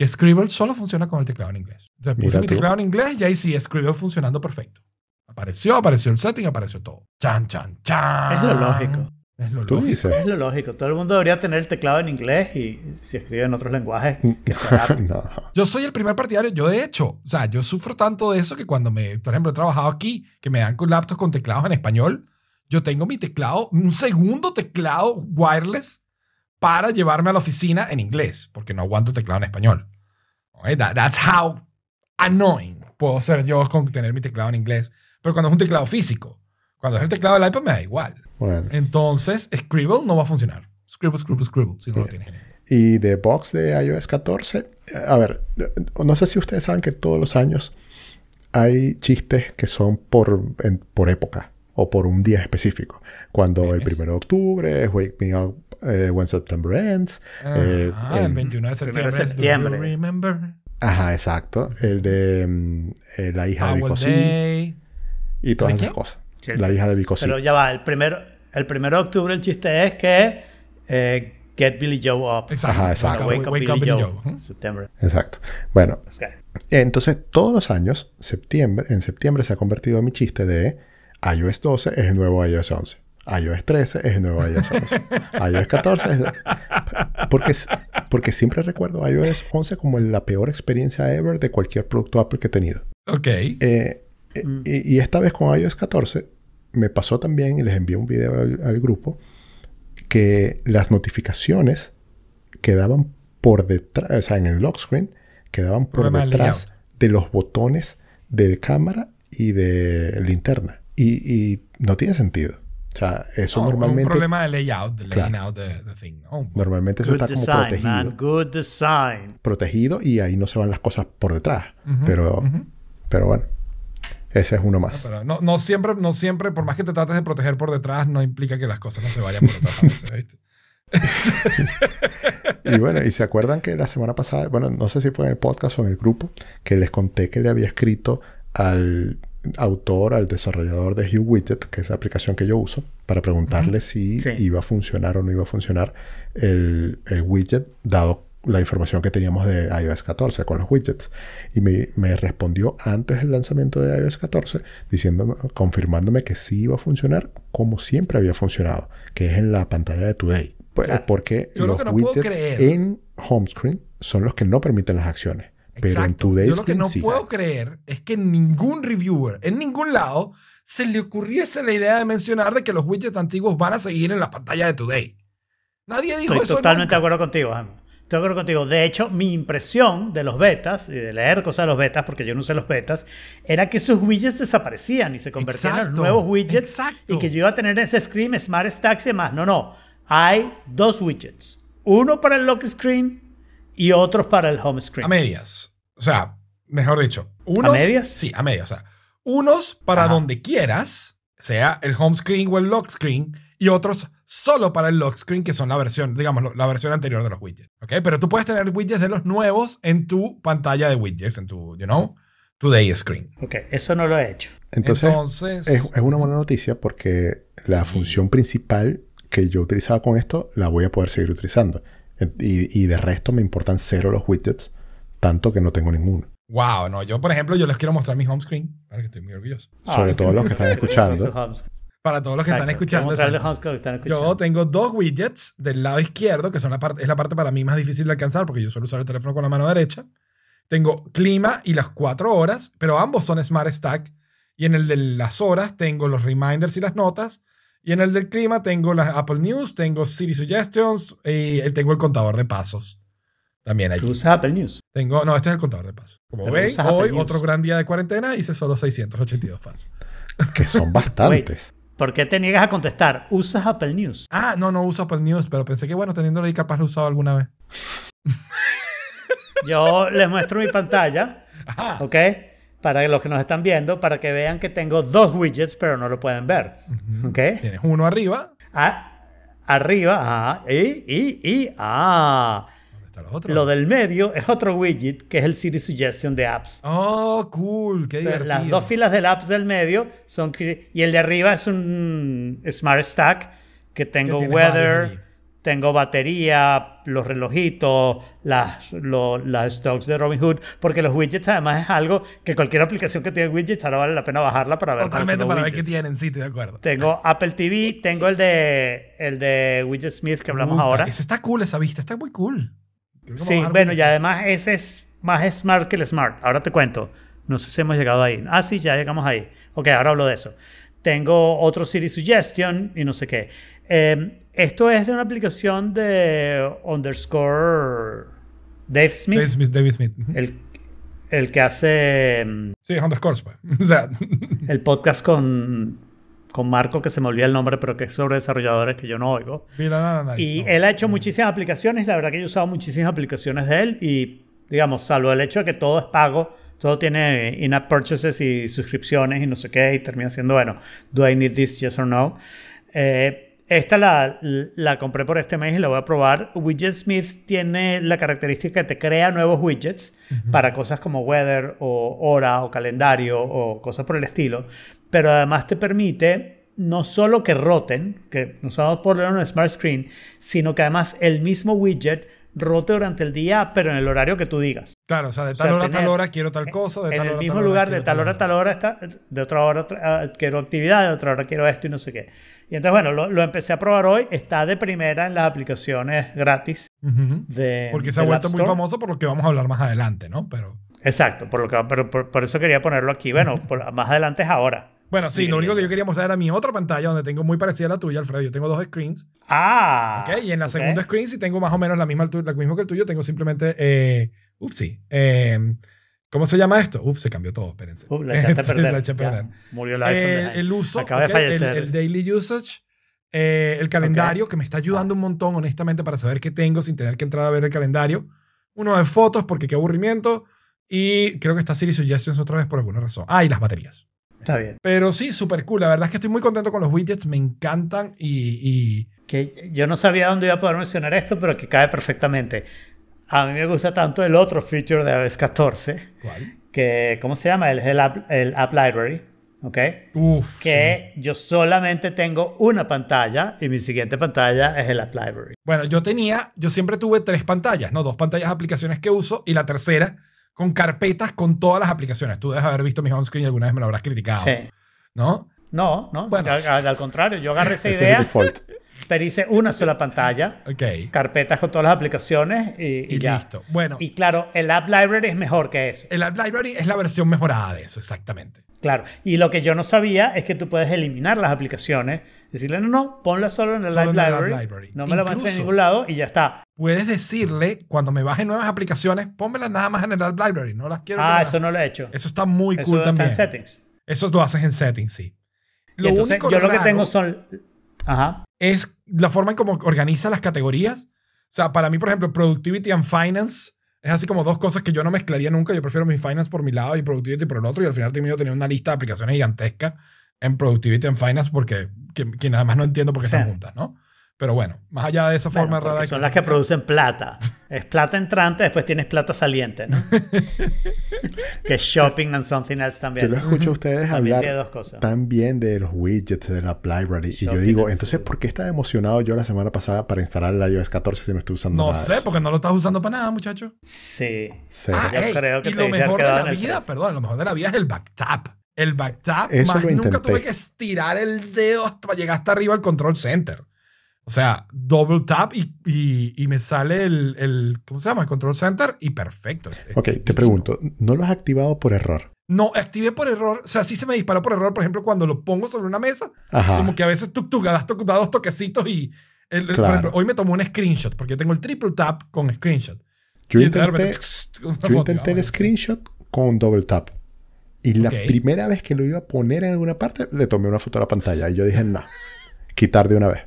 que Scribble solo funciona con el teclado en inglés. Entonces puse Mira mi tú. teclado en inglés y ahí sí Scribble funcionando perfecto. Apareció, apareció el setting, apareció todo. Chan, chan, chan. Es lo lógico. Es lo Tú lógico. dices. Es lo lógico. Todo el mundo debería tener el teclado en inglés y si escribe en otros lenguajes, que *laughs* se no. Yo soy el primer partidario. Yo, de hecho, o sea, yo sufro tanto de eso que cuando me, por ejemplo, he trabajado aquí, que me dan con laptops con teclados en español, yo tengo mi teclado, un segundo teclado wireless para llevarme a la oficina en inglés, porque no aguanto el teclado en español. Okay, that- that's how annoying puedo ser yo con tener mi teclado en inglés. Pero cuando es un teclado físico, cuando es el teclado del iPad me da igual. Bueno. Entonces, Scribble no va a funcionar. Scribble, Scribble, Scribble, si no lo tienes. Y de box de iOS 14, a ver, no sé si ustedes saben que todos los años hay chistes que son por, en- por época o por un día específico. Cuando el Memes. 1 de octubre es Wake Me Up eh, When September Ends. eh, Ah, el- el 21 de septiembre. Do septiembre. You remember? Ajá, exacto. El de mm, eh, la hija de Bicosí Day. y todas ¿De esas qué? cosas. Sí. La hija de Bicosí. Pero ya va, el primero, el primero de octubre el chiste es que eh, Get Billy Joe Up. Exacto. Ajá, exacto. Wake, up, Billy, Joe. Ujú. September. Exacto. Bueno, Okay. Entonces, todos los años, septiembre, en septiembre se ha convertido en mi chiste de iOS 12 es el nuevo iOS 11. iOS 13 es el nuevo iOS 11. *laughs* iOS 14 es... Porque, porque siempre recuerdo iOS 11 como la peor experiencia ever de cualquier producto Apple que he tenido. Ok. Eh, eh, Mm. y, y esta vez con iOS 14 me pasó también, y les envié un video al, al grupo, que las notificaciones quedaban por detrás, o sea, en el lock screen, quedaban por Problema detrás de los botones de cámara y de linterna. Y, y no tiene sentido. O sea, eso No, normalmente, Un problema de layout, de Claro. laying out de the thing. ¿no? normalmente eso está como design, protegido. man. Good design. Protegido y ahí no se van las cosas por detrás. Ujú, pero, ujú. pero bueno, ese es uno más. Pero no, no siempre, no siempre, por más que te trates de proteger por detrás, no implica que las cosas no se vayan por detrás a veces, ¿viste? *laughs* Y bueno, y se acuerdan que la semana pasada, bueno, no sé si fue en el podcast o en el grupo, que les conté que le había escrito al autor, al desarrollador de Hue Widget, que es la aplicación que yo uso, para preguntarle si Sí. iba a funcionar o no iba a funcionar el, el widget, dado la información que teníamos de iOS 14 con los widgets. Y me, me respondió antes del lanzamiento de iOS 14, diciéndome, confirmándome que sí iba a funcionar como siempre había funcionado, que es en la pantalla de Today. Pues, Claro. Porque Yo lo los que no widgets en home screen son los que no permiten las acciones. Pero en Exacto. Today Yo lo que no sí. puedo creer es que ningún reviewer, en ningún lado, se le ocurriese la idea de mencionar de que los widgets antiguos van a seguir en la pantalla de Today. Nadie dijo Estoy eso. totalmente de acuerdo contigo, Jaime. Estoy de acuerdo contigo. De hecho, mi impresión de los betas y de leer cosas de los betas, porque yo no usé los betas, era que esos widgets desaparecían y se convertían en Exacto, nuevos widgets exacto. y que yo iba a tener ese screen, Smart Stacks y demás. No, no. Hay dos widgets. Uno para el lock screen y otros para el home screen. A medias. O sea, mejor dicho. Unos, ¿A medias? Sí, a medias. O sea, unos para Ajá. donde quieras, sea el home screen o el lock screen, y otros solo para el lock screen, que son la versión, digamos, la versión anterior de los widgets. ¿Ok? Pero tú puedes tener widgets de los nuevos en tu pantalla de widgets, en tu, you know, today screen. Ok, eso no lo he hecho. Entonces, Entonces, es, es una buena noticia porque la Sí. función principal que yo utilizaba con esto la voy a poder seguir utilizando. Y, y de resto me importan cero los widgets, tanto que no tengo ninguno. wow, no, yo por ejemplo, yo les quiero mostrar mi home screen, para que estoy muy orgulloso. Sobre Ah, todo los que están *laughs* escuchando. Para todos los que están escuchando. que están escuchando. Yo tengo dos widgets del lado izquierdo, que son la parte, es la parte para mí más difícil de alcanzar porque yo suelo usar el teléfono con la mano derecha. Tengo clima y las cuatro horas, pero ambos son Smart Stack. Y en el de las horas tengo los reminders y las notas. Y en el del clima tengo las Apple News, tengo Siri Suggestions y tengo el contador de pasos. También ¿Tú allí. usas Apple News? Tengo, no, este es el contador de pasos. Como Pero ven, hoy News. otro gran día de cuarentena hice solo 682 pasos. *laughs* Que son bastantes. ¿Por qué te niegas a contestar? ¿Usas Apple News? Ah, no, no uso Apple News, pero pensé que bueno, teniéndolo ahí capaz lo he usado alguna vez. *laughs* Yo les muestro mi pantalla, Ajá. ¿ok? Para los que nos están viendo, para que vean que tengo dos widgets, pero no lo pueden ver, ¿ok? Tienes uno arriba. Ah, arriba, ajá, y, y, y, ah, ¿Dónde está lo del medio es otro widget, que es el Siri Suggestion de apps. Oh, cool, qué divertido. las dos filas del apps del medio son... Y el de arriba es un Smart Stack que tengo weather, tengo batería, los relojitos, las, lo- las stocks de Robinhood, porque los widgets además es algo que cualquier aplicación que tiene widgets ahora vale la pena bajarla para ver. Totalmente para ver qué widgets. tienen, sí, estoy de acuerdo. Tengo Apple TV, tengo el de el de Widget Smith que hablamos ahora. Ese está cool, esa vista, está muy cool. Sí, bueno, y además ese es más smart que el smart. Ahora te cuento. No sé si hemos llegado ahí. Ah, sí, ya llegamos ahí. Ok, ahora hablo de eso. Tengo otro Siri Suggestion y no sé qué. Eh, esto es de una aplicación de underscore Dave Smith, David Smith. David Smith. El, el que hace mm, Sí, underscores, pues. *laughs* O sea, *laughs* el podcast con, con Marco, que se me olvida el nombre, pero que es sobre desarrolladores que yo no oigo. mira, nada, Y él ha hecho muchísimas aplicaciones, la verdad que yo he usado muchísimas aplicaciones de él y, digamos, salvo el hecho de que todo es pago, todo tiene in-app purchases y suscripciones y no sé qué, y termina siendo, bueno, ¿do I need this, yes or no? Eh, esta la, la compré por este mes y la voy a probar. Widget Smith tiene la característica que te crea nuevos widgets para cosas como weather o hora o calendario o cosas por el estilo, pero además te permite no solo que roten, que no solo por en un smart screen, sino que además el mismo widget rote durante el día, pero en el horario que tú digas. Claro, o sea, de O tal sea, hora a tal hora quiero tal cosa, de en tal el hora mismo tal hora lugar, quiero de tal hora a tal hora, está, de otra hora ah, quiero actividad, de otra hora quiero esto y no sé qué. Y entonces, bueno, lo, lo empecé a probar hoy, está de primera en las aplicaciones gratis Ujú. de Porque se ha vuelto muy famoso por lo que vamos a hablar más adelante, ¿no? Pero Exacto, por, lo que, pero por, por eso quería ponerlo aquí. Bueno, *laughs* por- más adelante es ahora. Bueno, sí, Sí, lo único que yo quería mostrar era mi otra pantalla donde tengo muy parecida a la tuya, Alfredo. Yo tengo dos screens. Ah. ¿ok? Y en la segunda screen sí tengo más o menos la misma altura, lo mismo que el tuyo. Tengo simplemente, eh, upsi, eh, ¿cómo se llama esto? Ups, se cambió todo, espérense. Uh, la echaste a *laughs* perder. la eché a Ya, perder. murió el iPhone. de Eh, el uso, Acaba de el, fallecer. el daily usage, eh, el calendario, que me está ayudando un montón, honestamente, para saber qué tengo sin tener que entrar a ver el calendario. Uno de fotos, porque qué aburrimiento. Y creo que está Siri Suggestions otra vez por alguna razón. Ah, y las baterías. Está bien. Pero sí, súper cool. La verdad es que estoy muy contento con los widgets, me encantan y, y Que yo no sabía dónde iba a poder mencionar esto, pero que cae perfectamente. A mí me gusta tanto el otro feature de iOS 14, ¿cuál? que, ¿cómo se llama? El, el, app, el App Library, ¿ok? Uf, Que yo solamente tengo una pantalla y mi siguiente pantalla es el App Library. Bueno, yo tenía, yo siempre tuve tres pantallas, ¿no? Dos pantallas de aplicaciones que uso y la tercera con carpetas con todas las aplicaciones. Tú debes haber visto mi home screen y alguna vez me lo habrás criticado, Sí. ¿no? No, no, Bueno. al, al contrario, yo agarré esa es idea. default. pero hice una sola pantalla, Ok. carpetas con todas las aplicaciones y, y Y ya. listo. Bueno, Y claro, el App Library es mejor que eso. el App Library es la versión mejorada de eso, exactamente. Claro. Y lo que yo no sabía es que tú puedes eliminar las aplicaciones. Decirle, no, no, ponla solo en el Solo App en el App Library. Library. No me la mandes en ningún lado y ya está. Puedes decirle, cuando me baje nuevas aplicaciones, pónmelas nada más en el App Library. No las quiero. Ah, eso las- no lo he hecho. Eso está muy Eso cool está también. en settings. Eso lo haces en settings, sí. Lo entonces, único yo lo que tengo son... Ajá. es la forma en cómo organiza las categorías. O sea, para mí, por ejemplo, Productivity and Finance es así como dos cosas que yo no mezclaría nunca. Yo prefiero mi Finance por mi lado y Productivity por el otro. Y al final termino teniendo una lista de aplicaciones gigantesca en Productivity and Finance porque que, que nada más no entiendo por qué están juntas, ¿no? Pero bueno, más allá de esa Bueno, forma porque rara. de son las que producen plata. Es plata entrante, después tienes plata saliente, ¿no? *laughs* que es shopping and something else Yo también. lo escucho a ustedes También hablar dos cosas. bien de los widgets de la library. Y yo digo, entonces. ¿por qué estaba emocionado yo la semana pasada para instalar el iOS 14 si no estoy usando No nada de sé, porque no lo estás usando para nada, muchacho. Sí. Sí. Ah, Yo ey, creo que y te lo mejor de la vida, perdón, lo mejor de la vida es el backtap. El backtap, más nunca tuve que estirar el dedo hasta llegar hasta arriba al control center. O sea, double tap y, y- y me sale el, el- ¿cómo se llama? El control center y perfecto. Ok, te pregunto, ¿no lo has activado por error? No, activé por error. O sea, sí se me disparó por error, por ejemplo, cuando lo pongo sobre una mesa. Ajá. Como que a veces tú, tú das, dos toquecitos y... el- el- por Claro. ejemplo, hoy me tomó un screenshot porque tengo el triple tap con screenshot. Yo repente, intenté, yo foto, intenté ah, el screenshot con double tap. Y la Ok. primera vez que lo iba a poner en alguna parte, le tomé una foto a la pantalla. Y yo dije, no, quitar de una vez.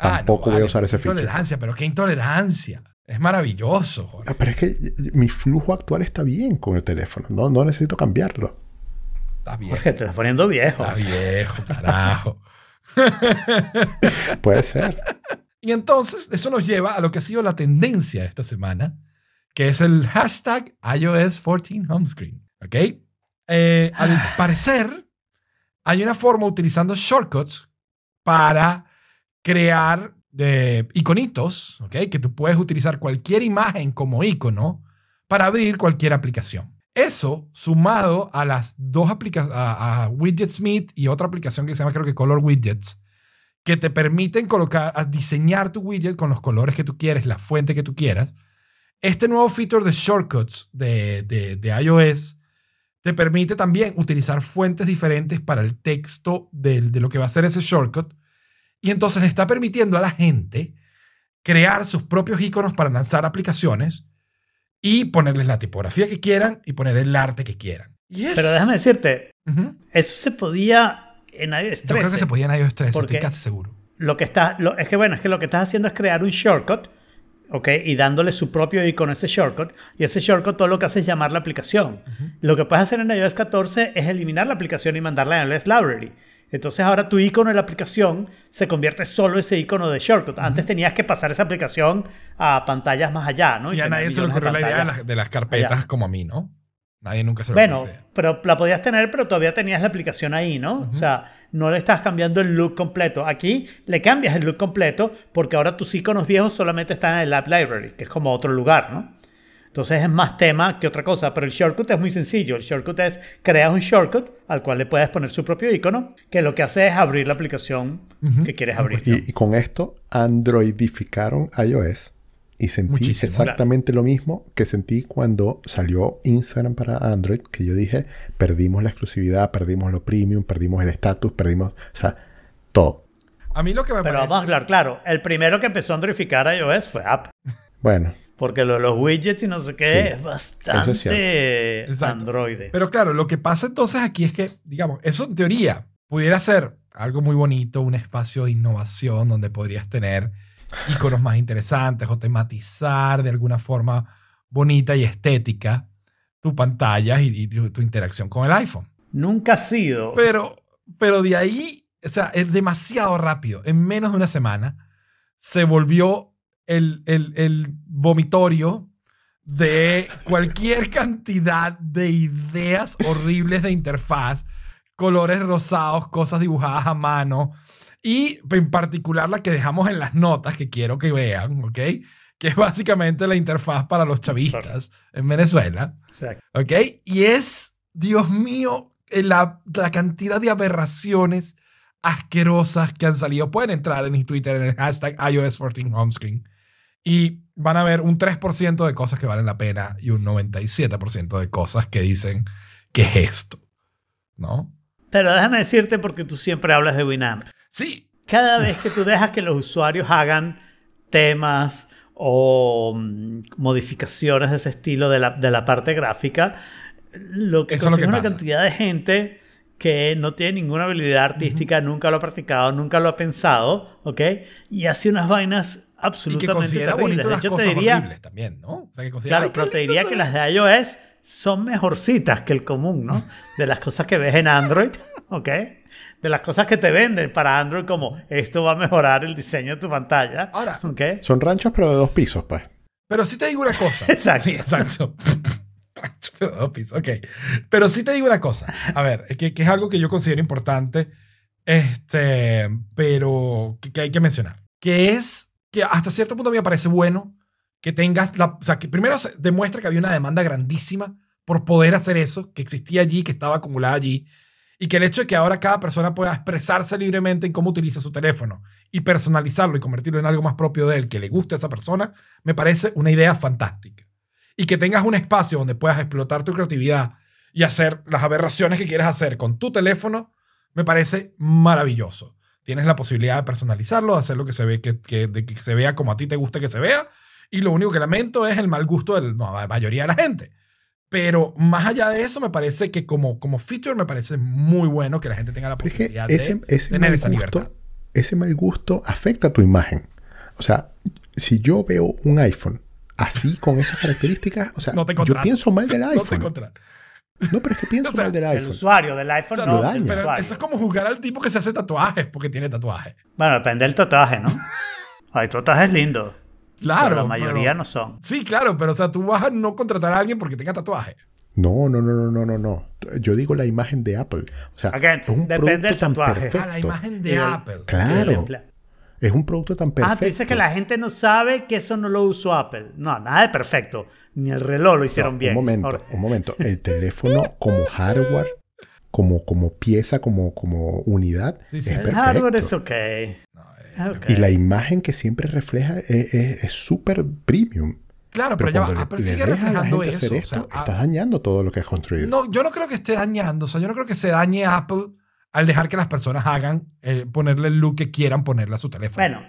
Ah, no, Tampoco voy vale, a usar ese feature. Intolerancia, pero qué intolerancia. Es maravilloso. Ah, Pero es que mi flujo actual está bien con el teléfono. No, no necesito cambiarlo. Está viejo. Porque te estás poniendo viejo. Está viejo, carajo. *laughs* Puede ser. *laughs* Y entonces, eso nos lleva a lo que ha sido la tendencia esta semana, que es el hashtag iOS 14 Homescreen. ¿Ok? Eh, al parecer, hay una forma utilizando shortcuts para crear eh, iconitos, ¿ok? Que tú puedes utilizar cualquier imagen como icono para abrir cualquier aplicación. Eso, sumado a las dos aplicaciones, a, a WidgetSmith y otra aplicación que se llama creo que Color Widgets, que te permiten colocar, a diseñar tu widget con los colores que tú quieres, la fuente que tú quieras. Este nuevo feature de shortcuts de, de, de iOS te permite también utilizar fuentes diferentes para el texto de, lo que va a ser ese shortcut. Y entonces le está permitiendo a la gente crear sus propios iconos para lanzar aplicaciones y ponerles la tipografía que quieran y poner el arte que quieran. Pero déjame decirte, eso se podía en iOS 13. Yo creo que se podía en iOS 13, Porque- estoy casi seguro. Lo que está, lo- es que bueno, es que lo que estás haciendo es crear un shortcut, ¿ok? Y dándole su propio icono a ese shortcut. Y ese shortcut todo lo que hace es llamar la aplicación. Lo que puedes hacer en iOS 14 es eliminar la aplicación y mandarla en iOS Library. Entonces ahora tu icono de la aplicación se convierte solo ese icono de shortcut. Antes tenías que pasar esa aplicación a pantallas más allá, ¿no? Y a nadie se le ocurrió la idea de las, de las carpetas allá. como a mí, ¿no? Nadie nunca se le Bueno, pero la podías tener, pero todavía tenías la aplicación ahí, ¿no? O sea, no le estás cambiando el look completo. Aquí le cambias el look completo porque ahora tus iconos viejos solamente están en el App Library, que es como otro lugar, ¿no? Entonces es más tema que otra cosa, pero el shortcut es muy sencillo. El shortcut es crear un shortcut al cual le puedes poner su propio icono, que lo que hace es abrir la aplicación que quieres abrir. Y, y con esto androidificaron iOS. Y sentí Muchísimo. exactamente lo mismo que sentí cuando salió Instagram para Android, que yo dije, perdimos la exclusividad, perdimos lo premium, perdimos el estatus, perdimos, o sea, todo. A mí lo que me Pero parece... vamos a hablar claro, el primero que empezó a androidificar iOS fue Apple. Bueno, Porque lo de los widgets y no sé qué Sí, es bastante cierto. Exacto. Android. Pero claro, lo que pasa entonces aquí es que, digamos, eso en teoría pudiera ser algo muy bonito, un espacio de innovación donde podrías tener iconos más interesantes o tematizar de alguna forma bonita y estética tu pantalla y, y tu, tu interacción con el iPhone. Nunca ha sido. Pero, pero de ahí, o sea, es demasiado rápido. En menos de una semana se volvió el, el, el vomitorio de cualquier cantidad de ideas horribles de interfaz, colores rosados, cosas dibujadas a mano y en particular la que dejamos en las notas que quiero que vean, ¿ok? Que es básicamente la interfaz para los chavistas en Venezuela. Exacto. ¿Ok? Y es, Dios mío, eh, la, la cantidad de aberraciones asquerosas que han salido. Pueden entrar en Twitter en el hashtag iOS 14 Homescreen y van a ver un 3% de cosas que valen la pena y un 97% de cosas que dicen, ¿qué es esto? ¿No? Pero déjame decirte porque tú siempre hablas de Winamp. Sí. Cada vez que tú dejas que los usuarios hagan temas o mm, modificaciones de ese estilo de la, de la parte gráfica, lo que es que una cantidad de gente que no tiene ninguna habilidad artística, nunca lo ha practicado, nunca lo ha pensado, ¿ok? Y hace unas vainas Y que absolutamente considera terribles. bonito De las hecho, te cosas diría, horribles también, ¿no? O sea, que considera, Claro, "Ay, qué pero te diría que ve". las de iOS son mejorcitas que el común, ¿no? De las cosas que ves en Android, *laughs* ¿ok? De las cosas que te venden para Android como esto va a mejorar el diseño de tu pantalla, Ahora, ¿ok? Son ranchos, pero de dos pisos, pues. Pero sí te digo una cosa. *laughs* Exacto. Sí, exacto. *laughs* Pero dos pisos, ok. Pero sí te digo una cosa. A ver, que, que es algo que yo considero importante, este, pero que, que hay que mencionar. Que es que hasta cierto punto a mí me parece bueno que tengas la... O sea, que primero se demuestra que había una demanda grandísima por poder hacer eso, que existía allí, que estaba acumulada allí. Y que el hecho de que ahora cada persona pueda expresarse libremente en cómo utiliza su teléfono y personalizarlo y convertirlo en algo más propio de él, que le guste a esa persona, me parece una idea fantástica. Y que tengas un espacio donde puedas explotar tu creatividad y hacer las aberraciones que quieres hacer con tu teléfono, me parece maravilloso. Tienes la posibilidad de personalizarlo, de hacer lo que se, ve, que, que- de que se vea como a ti te gusta que se vea. Y lo único que lamento es el mal gusto de la mayoría de la gente. Pero más allá de eso, me parece que como, como feature me parece muy bueno que la gente tenga la Pero es que posibilidad ese, de ese tener esa libertad. ese mal gusto afecta a tu imagen. O sea, si yo veo un iPhone así con esas características, o sea, No yo pienso mal del *laughs* No te iPhone. No, pero es que pienso *laughs* O sea, mal del El iPhone. usuario del iPhone O sea, no, daña. Pero eso es como juzgar al tipo que se hace tatuajes porque tiene tatuajes. Bueno, depende del tatuaje, ¿no? *laughs* Hay tatuajes lindos. Claro. pero la mayoría pero- no son. Sí, claro, pero o sea, tú vas a no contratar a alguien porque tenga tatuaje. No, no, no, no, no, no, no. Yo digo la imagen de Apple. O sea, Again, es un depende producto del tan tatuaje. perfecto. A la imagen de Apple. Claro. El Es un producto tan perfecto. Ah, tú dices que la gente no sabe que eso no lo usó Apple. No, nada de perfecto. Ni el reloj lo hicieron No, bien. Un momento, Ahora- un momento. El teléfono como hardware, como, como pieza, como, como unidad, Sí, sí, es sí. el perfecto. hardware es ok. Ok. Y la imagen que siempre refleja es súper premium. Claro, pero, ya va, Apple le sigue reflejando eso. o esto, sea, ah, estás dañando todo lo que has construido. no, yo no creo que esté dañando. O sea, yo no creo que se dañe Apple al dejar que las personas hagan, eh, ponerle el look que quieran ponerle a su teléfono. Bueno,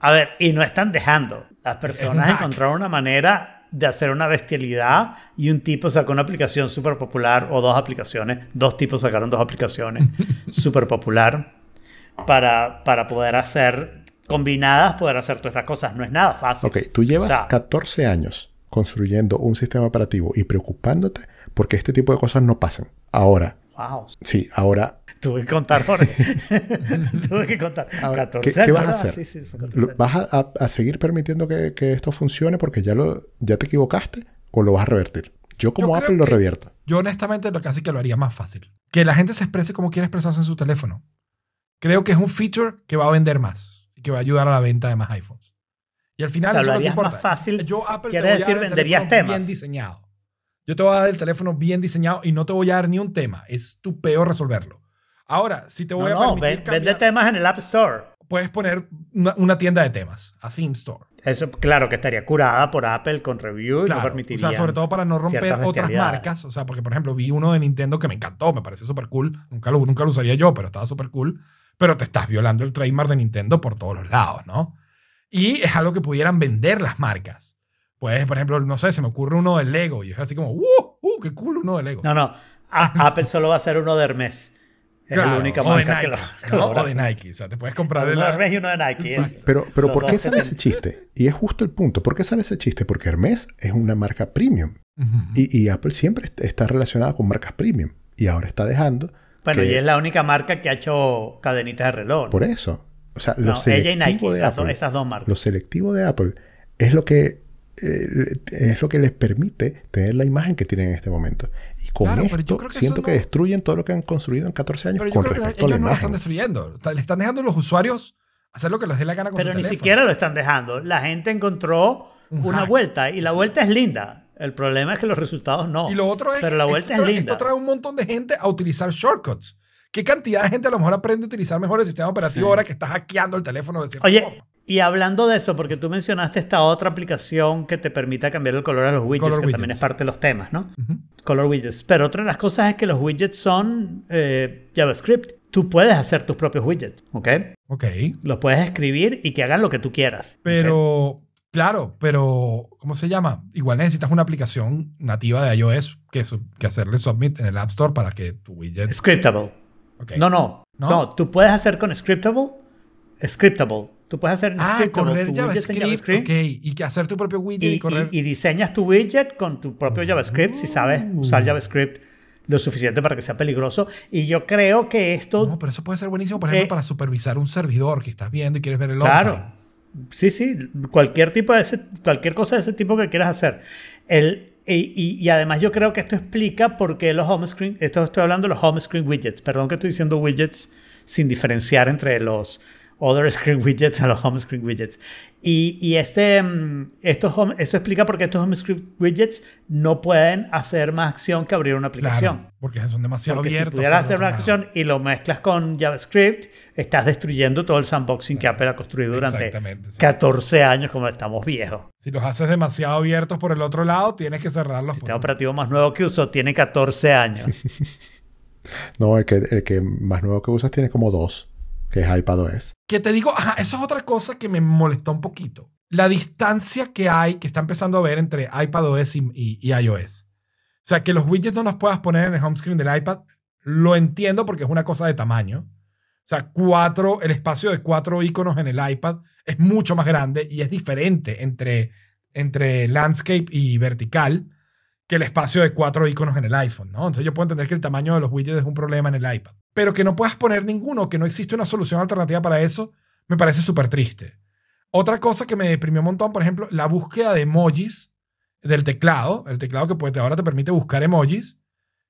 a ver, y no están dejando. Las personas encontraron una manera de hacer una bestialidad y un tipo sacó una aplicación súper popular o dos aplicaciones. Dos tipos sacaron dos aplicaciones *laughs* súper popular para, para poder hacer combinadas, poder hacer todas estas cosas. No es nada fácil. Ok, tú llevas O sea, 14 años construyendo un sistema operativo y preocupándote porque este tipo de cosas no pasan. Ahora, Wow. sí, ahora, Tuve que contar, Jorge. *laughs* Tuve que contar. ahora, 14 ¿qué, qué vas a hacer? Sí, sí, son 14 ¿Lo- años. ¿Vas a, a- a seguir permitiendo que, que esto funcione porque ya, lo, ya te equivocaste o lo vas a revertir? Yo como Apple lo revierto. Yo honestamente lo casi que lo haría más fácil. Que la gente se exprese como quiere expresarse en su teléfono. Creo que es un feature que va a vender más y que va a ayudar a la venta de más iPhones. Y al final O sea, eso lo es lo que harías más importa. fácil, Yo Apple te voy a decir, dar el venderías teléfono temas. bien diseñado. Yo te voy a dar el teléfono bien diseñado y no te voy a dar ni un tema. Es tu peor resolverlo. Ahora, si te voy No, a no, permitir vende cambiar, temas en el App Store. puedes poner una, una tienda de temas, a theme store. Eso, claro, que estaría curada por Apple con review y no Claro, o permitiría. sea, sobre todo para no romper otras marcas. O sea, porque por ejemplo vi uno de Nintendo que me encantó, me pareció súper cool. Nunca lo, nunca lo usaría yo, pero estaba súper cool. Pero te estás violando el trademark de Nintendo por todos los lados, ¿no? Y es algo que pudieran vender las marcas. Pues, por ejemplo, no sé, se me ocurre uno de Lego y es así como, ¡uh! ¡uh! ¡Qué cool uno de Lego! No, no. A- *laughs* Apple solo va a hacer uno de Hermes. Es Claro, la única o de marca que Nike, lo que *laughs* ¿no? O de Nike. O sea, te puedes comprar el. Uno de Hermes y uno de Nike. es-. Pero, pero ¿por qué sale ese chiste? Y es justo el punto. ¿Por qué sale ese chiste? Porque Hermes es una marca premium. Y, y Apple siempre est- está relacionada con marcas premium. Y ahora está dejando. Bueno, que- y es la única marca que ha hecho cadenitas de reloj. Por eso. O sea, No, lo ella y Nike, selectivo de Apple. esas dos marcas. Lo selectivo de Apple es lo que eh, es lo que les permite tener la imagen que tienen en este momento. Y con Claro, pero yo esto creo que siento que no- destruyen todo lo que han construido en 14 años Pero yo con creo que respecto a la ellos no lo están destruyendo. Le están dejando a los usuarios hacer lo que les dé la gana con Pero su ni teléfono. siquiera lo están dejando. La gente encontró Un una hack. vuelta y la vuelta es linda. El problema es que los resultados no. Y lo otro es Pero que la vuelta esto, es trae- linda. esto trae un montón de gente a utilizar shortcuts. ¿Qué cantidad de gente a lo mejor aprende a utilizar mejor el sistema operativo Sí. ahora que está hackeando el teléfono de cierta Oye, forma? Y hablando de eso, porque tú mencionaste esta otra aplicación que te permite cambiar el color a los widgets, Color que también es parte de los temas, ¿no? Color widgets. Pero otra de las cosas es que los widgets son eh, JavaScript. Tú puedes hacer tus propios widgets, ¿ok? Ok. Los puedes escribir y que hagan lo que tú quieras. Pero, claro, pero, ¿cómo se llama? Igual necesitas una aplicación nativa de iOS que, hacerle submit en el App Store para que tu widget... Scriptable. No, ¿No? no. Tú puedes hacer con Scriptable. Scriptable. Tú puedes hacer Ah, correr en JavaScript, ok. Y hacer tu propio widget y, y, correr... y- y diseñas tu widget con tu propio JavaScript si sabes usar JavaScript lo suficiente para que sea peligroso. Y yo creo que esto, No, pero eso puede ser buenísimo, por ejemplo, Eh, para supervisar un servidor que estás viendo y quieres ver el claro, uptime. sí, sí, cualquier tipo de ese, cualquier cosa de ese tipo que quieras hacer. El, y, y- y además yo creo que esto explica por qué los home screen, esto estoy hablando de los home screen widgets, perdón que estoy diciendo widgets sin diferenciar entre los other *laughs* screen widgets a los home screen widgets. Y, y este, mm, estos home- esto explica por qué estos home screen widgets no pueden hacer más acción que abrir una aplicación. Claro, porque son demasiado Porque si abiertos. pudieras por hacer una lado. acción y lo mezclas con JavaScript, estás destruyendo todo el sandboxing que Apple ha construido durante Exactamente, sí. 14 años, como estamos viejos. Si los haces demasiado abiertos por el otro lado, tienes que cerrarlos. El por- sistema operativo más nuevo que uso tiene 14 años. *laughs* No, el que, el que más nuevo que usas tiene como dos, que es iPadOS. Que te digo, eso es otra cosa que me molestó un poquito. La distancia que hay, que está empezando a ver entre iPadOS y, y- y iOS. O sea, que los widgets no los puedas poner en el home screen del iPad, lo entiendo porque es una cosa de tamaño. O sea, cuatro, el espacio de cuatro iconos en el iPad es mucho más grande y es diferente entre, entre landscape y vertical que el espacio de cuatro iconos en el iPhone, ¿no? Entonces yo puedo entender que el tamaño de los widgets es un problema en el iPad. Pero que no puedas poner ninguno, que no existe una solución alternativa para eso, me parece súper triste. Otra cosa que me deprimió un montón, por ejemplo, la búsqueda de emojis del teclado, el teclado que ahora te permite buscar emojis,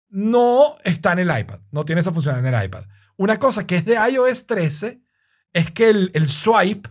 no está en el iPad, no tiene esa función en el iPad. Una cosa que es de iOS 13 es que el, swipe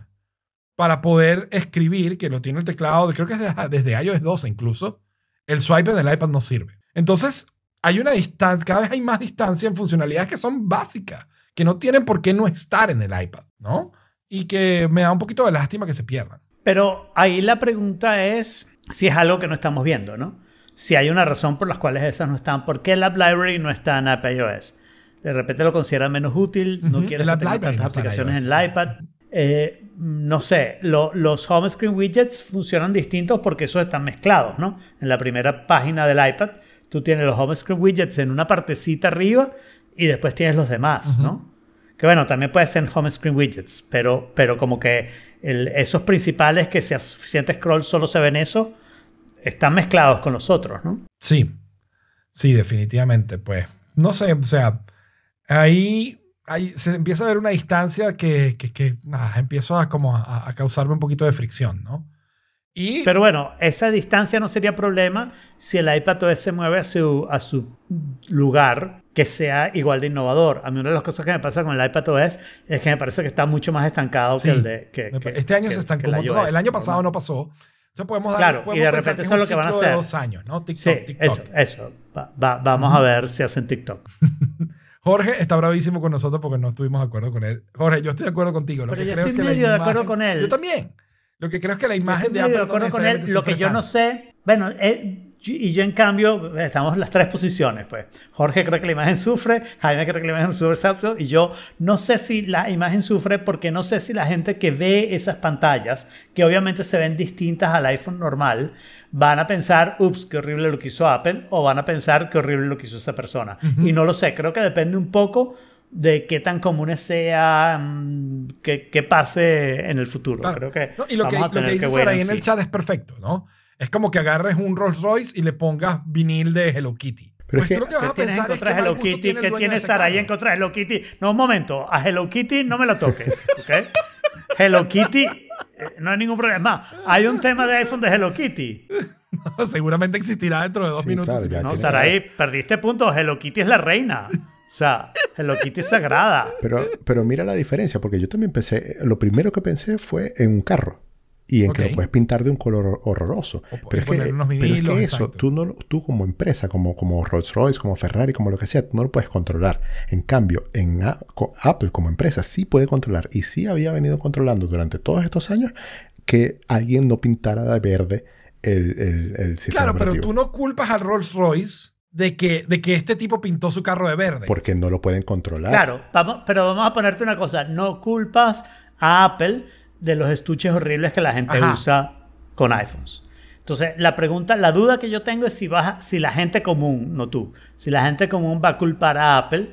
para poder escribir, que lo tiene el teclado, creo que es de- desde iOS 12 incluso, el swipe en el iPad no sirve. Entonces, hay una distancia, cada vez hay más distancia en funcionalidades que son básicas, que no tienen por qué no estar en el iPad, ¿no? Y que me da un poquito de lástima que se pierdan. Pero ahí la pregunta es si es algo que no estamos viendo, ¿no? Si hay una razón por las cuales esas no están. ¿Por qué el App Library no está en App iOS? De repente lo consideran menos útil, no que App tenga Library tantas aplicaciones en el iPad. Eh, no sé, lo- los home screen widgets funcionan distintos porque esos están mezclados, ¿no? En la primera página del iPad, tú tienes los home screen widgets en una partecita arriba y después tienes los demás, ¿no? Que bueno, también puede ser en home screen widgets, pero, pero como que el- esos principales que si hace suficiente scroll solo se ven eso, están mezclados con los otros, ¿no? Sí, sí, definitivamente. Pues no sé, o sea, ahí, ahí se empieza a ver una distancia que, que, que, ah, empiezo a, como a, a causarme un poquito de fricción, ¿no? Y Pero bueno, esa distancia no sería problema si el iPad OS se mueve a su, a su lugar que sea igual de innovador. A mí una de las cosas que me pasa con el iPad OS es que me parece que está mucho más estancado sí, que el de... que- que- este año se estancó el. No, el año pasado no pasó. Sea, podemos dar, Claro, y podemos de pensar repente eso es lo que van a de hacer. dos años, ¿no? TikTok, Sí, TikTok. eso, eso. Va- va- vamos a ver si hacen TikTok. *laughs* Jorge está bravísimo con nosotros porque no estuvimos de acuerdo con él. Jorge, yo estoy de acuerdo contigo. Lo Pero que yo creo estoy es que la medio de acuerdo imagen- con él. Yo también. Lo que creo es que la imagen Estoy de Apple de acuerdo no con él. Lo que yo no sé, bueno, eh, y yo en cambio, estamos en las tres posiciones, pues. Jorge cree que la imagen sufre, Jaime cree que la imagen sufre, y yo no sé si la imagen sufre porque no sé si la gente que ve esas pantallas, que obviamente se ven distintas al iPhone normal, van a pensar, ups, qué horrible lo que hizo Apple, o van a pensar qué horrible lo que hizo esa persona. Y no lo sé, creo que depende un poco de qué tan comunes sea, mm, que, que pase en el futuro. Claro. Creo que No, y lo que, lo que dice Saraí and en el see. chat es perfecto, ¿no? Es como que agarres un Rolls Royce y le pongas vinil de Hello Kitty. Pero pues es tú que- lo que vas ¿Qué a pensar es que Hello gusto Kitty? tiene el ¿Qué dueño ese Saraí carro. en contra de Hello Kitty? No, un momento. A Hello Kitty no me lo toques. ¿ok? *laughs* Hello Kitty, eh, no hay ningún problema. Hay un tema de iPhone de Hello Kitty. *laughs* Seguramente existirá dentro de dos Sí, minutos. claro, No, tiene- Saraí, perdiste punto. Hello Kitty es la reina. O sea, Hello Kitty es sagrada. Pero, pero mira la diferencia, porque yo también pensé, lo primero que pensé fue en un carro. Y en que lo puedes pintar de un color horroroso. O Pero es, que, pero es que eso, tú, no, tú como empresa, como, como Rolls Royce, como Ferrari, como lo que sea, tú no lo puedes controlar. En cambio, en A- Apple como empresa sí puede controlar y sí había venido controlando durante todos estos años que alguien no pintara de verde el, el, el sistema Claro, pero tú no culpas al Rolls Royce de que, de que este tipo pintó su carro de verde. Porque no lo pueden controlar. Claro, vamos, pero vamos a ponerte una cosa. No culpas a Apple de los estuches horribles que la gente Ajá. usa con iPhones. Entonces, la pregunta, la duda que yo tengo es si, vas si la gente común, no tú, si la gente común va a culpar a Apple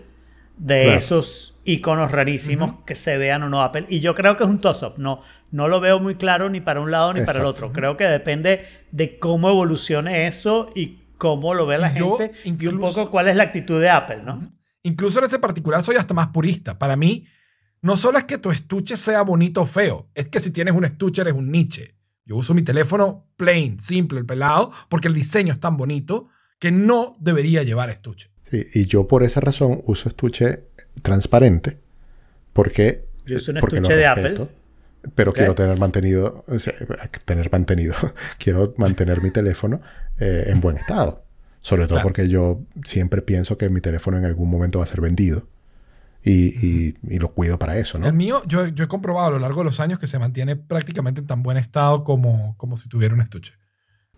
de Claro. esos iconos rarísimos que se vean o no Apple. Y yo creo que es un toss-up. No, no lo veo muy claro ni para un lado ni para el otro. Creo que depende de cómo evolucione eso y cómo lo ve la yo gente y un poco cuál es la actitud de Apple, ¿no? Incluso en ese particular soy hasta más purista. Para mí, no solo es que tu estuche sea bonito o feo, es que si tienes un estuche eres un niche. Yo uso mi teléfono plain, simple, el pelado, porque el diseño es tan bonito que no debería llevar estuche. Sí, y yo por esa razón uso estuche transparente porque, Yo uso un porque lo estuche de respeto, Apple. Pero quiero tener mantenido, o sea, tener mantenido, *laughs* quiero mantener mi teléfono eh, en buen estado. Sobre todo Claro. porque yo siempre pienso que mi teléfono en algún momento va a ser vendido. Y, y- y lo cuido para eso, ¿no? El mío, yo, yo he comprobado a lo largo de los años que se mantiene prácticamente en tan buen estado como, como si tuviera un estuche.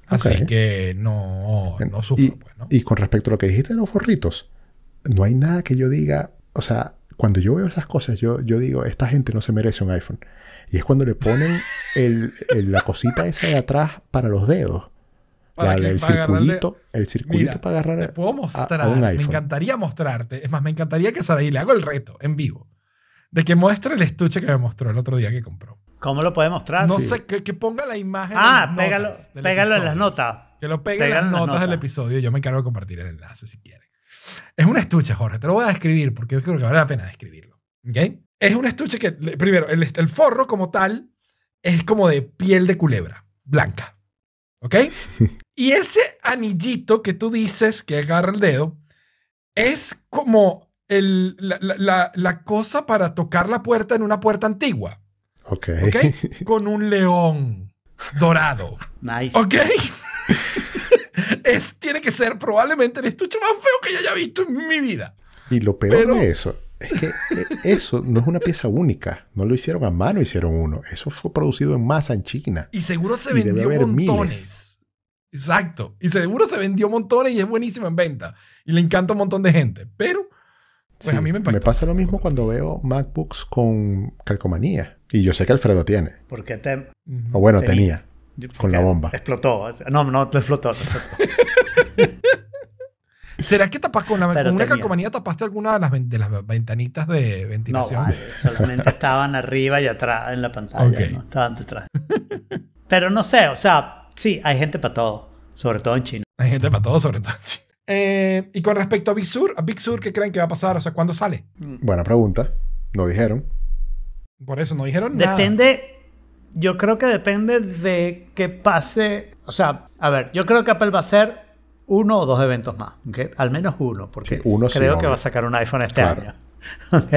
Así que no, no sufro, y, pues, ¿no? y con respecto a lo que dijiste de los forritos, no hay nada que yo diga, o sea, cuando yo veo esas cosas, yo, yo digo, esta gente no se merece un iPhone. Y es cuando le ponen el- el- la cosita esa de atrás para los dedos. Para La- que- el para agarrarle- circulito, el circulito Mira, para agarrar Te puedo a- mostrar, a, un me encantaría mostrarte. Es más, me encantaría que Saraí le hago el reto en vivo. De que muestre el estuche que me mostró el otro día que compró. ¿Cómo lo puede mostrar? No sí. sé, que, que ponga la imagen Ah, en pégalo, en las episodio. notas. Que lo pegue en Pégalo las en las notas del episodio. Yo me encargo de compartir el enlace si quieren. Es un estuche, Jorge. Te lo voy a describir porque yo creo que vale la pena describirlo. ¿Ok? Es un estuche que, primero, el, el forro como tal es como de piel de culebra, blanca. ¿Ok? *laughs* y ese anillito que tú dices que agarra el dedo es como el- la, la- la- la cosa para tocar la puerta en una puerta antigua. Ok. ¿Ok? *laughs* Con un león dorado. Nice. ¿Ok? *laughs* es, tiene que ser probablemente el estuche más feo que yo haya visto en mi vida. Y lo peor Pero- de eso es que eh, eso no es una pieza única. No lo hicieron a mano, hicieron uno. Eso fue producido en masa en China. Y seguro se Y debe vendió haber montones. Exacto. Y seguro se vendió montones y es buenísimo en venta. Y le encanta a un montón de gente. Pero, pues Sí, a mí me impactó. pasa lo mismo cuando veo MacBooks con calcomanía. Y yo sé que Alfredo tiene. Porque te. O bueno, Tenía. tenía. Con la bomba. Explotó. No, no, no explotó. no explotó. *laughs* ¿Será que tapas con, la, Pero con una calcomanía tapaste alguna de las, ven- de las ventanitas de No, ventilación? vale, solamente estaban arriba y atrás en la pantalla, Ok. no estaban detrás. Pero no sé, o sea, sí, hay gente para todo, sobre todo en China. Hay gente para todo, sobre todo. en China. Eh, y con respecto a Big Sur, a Big Sur, ¿qué creen que va a pasar? O sea, ¿cuándo sale? Buena pregunta. No dijeron. Por eso no dijeron nada. Depende, yo creo que depende de que pase, o sea, a ver, yo creo que Apple va a hacer uno o dos eventos más, ¿ok? Al menos uno, porque Sí, uno sí, creo que va a sacar un iPhone este Claro. año, *laughs* ¿ok?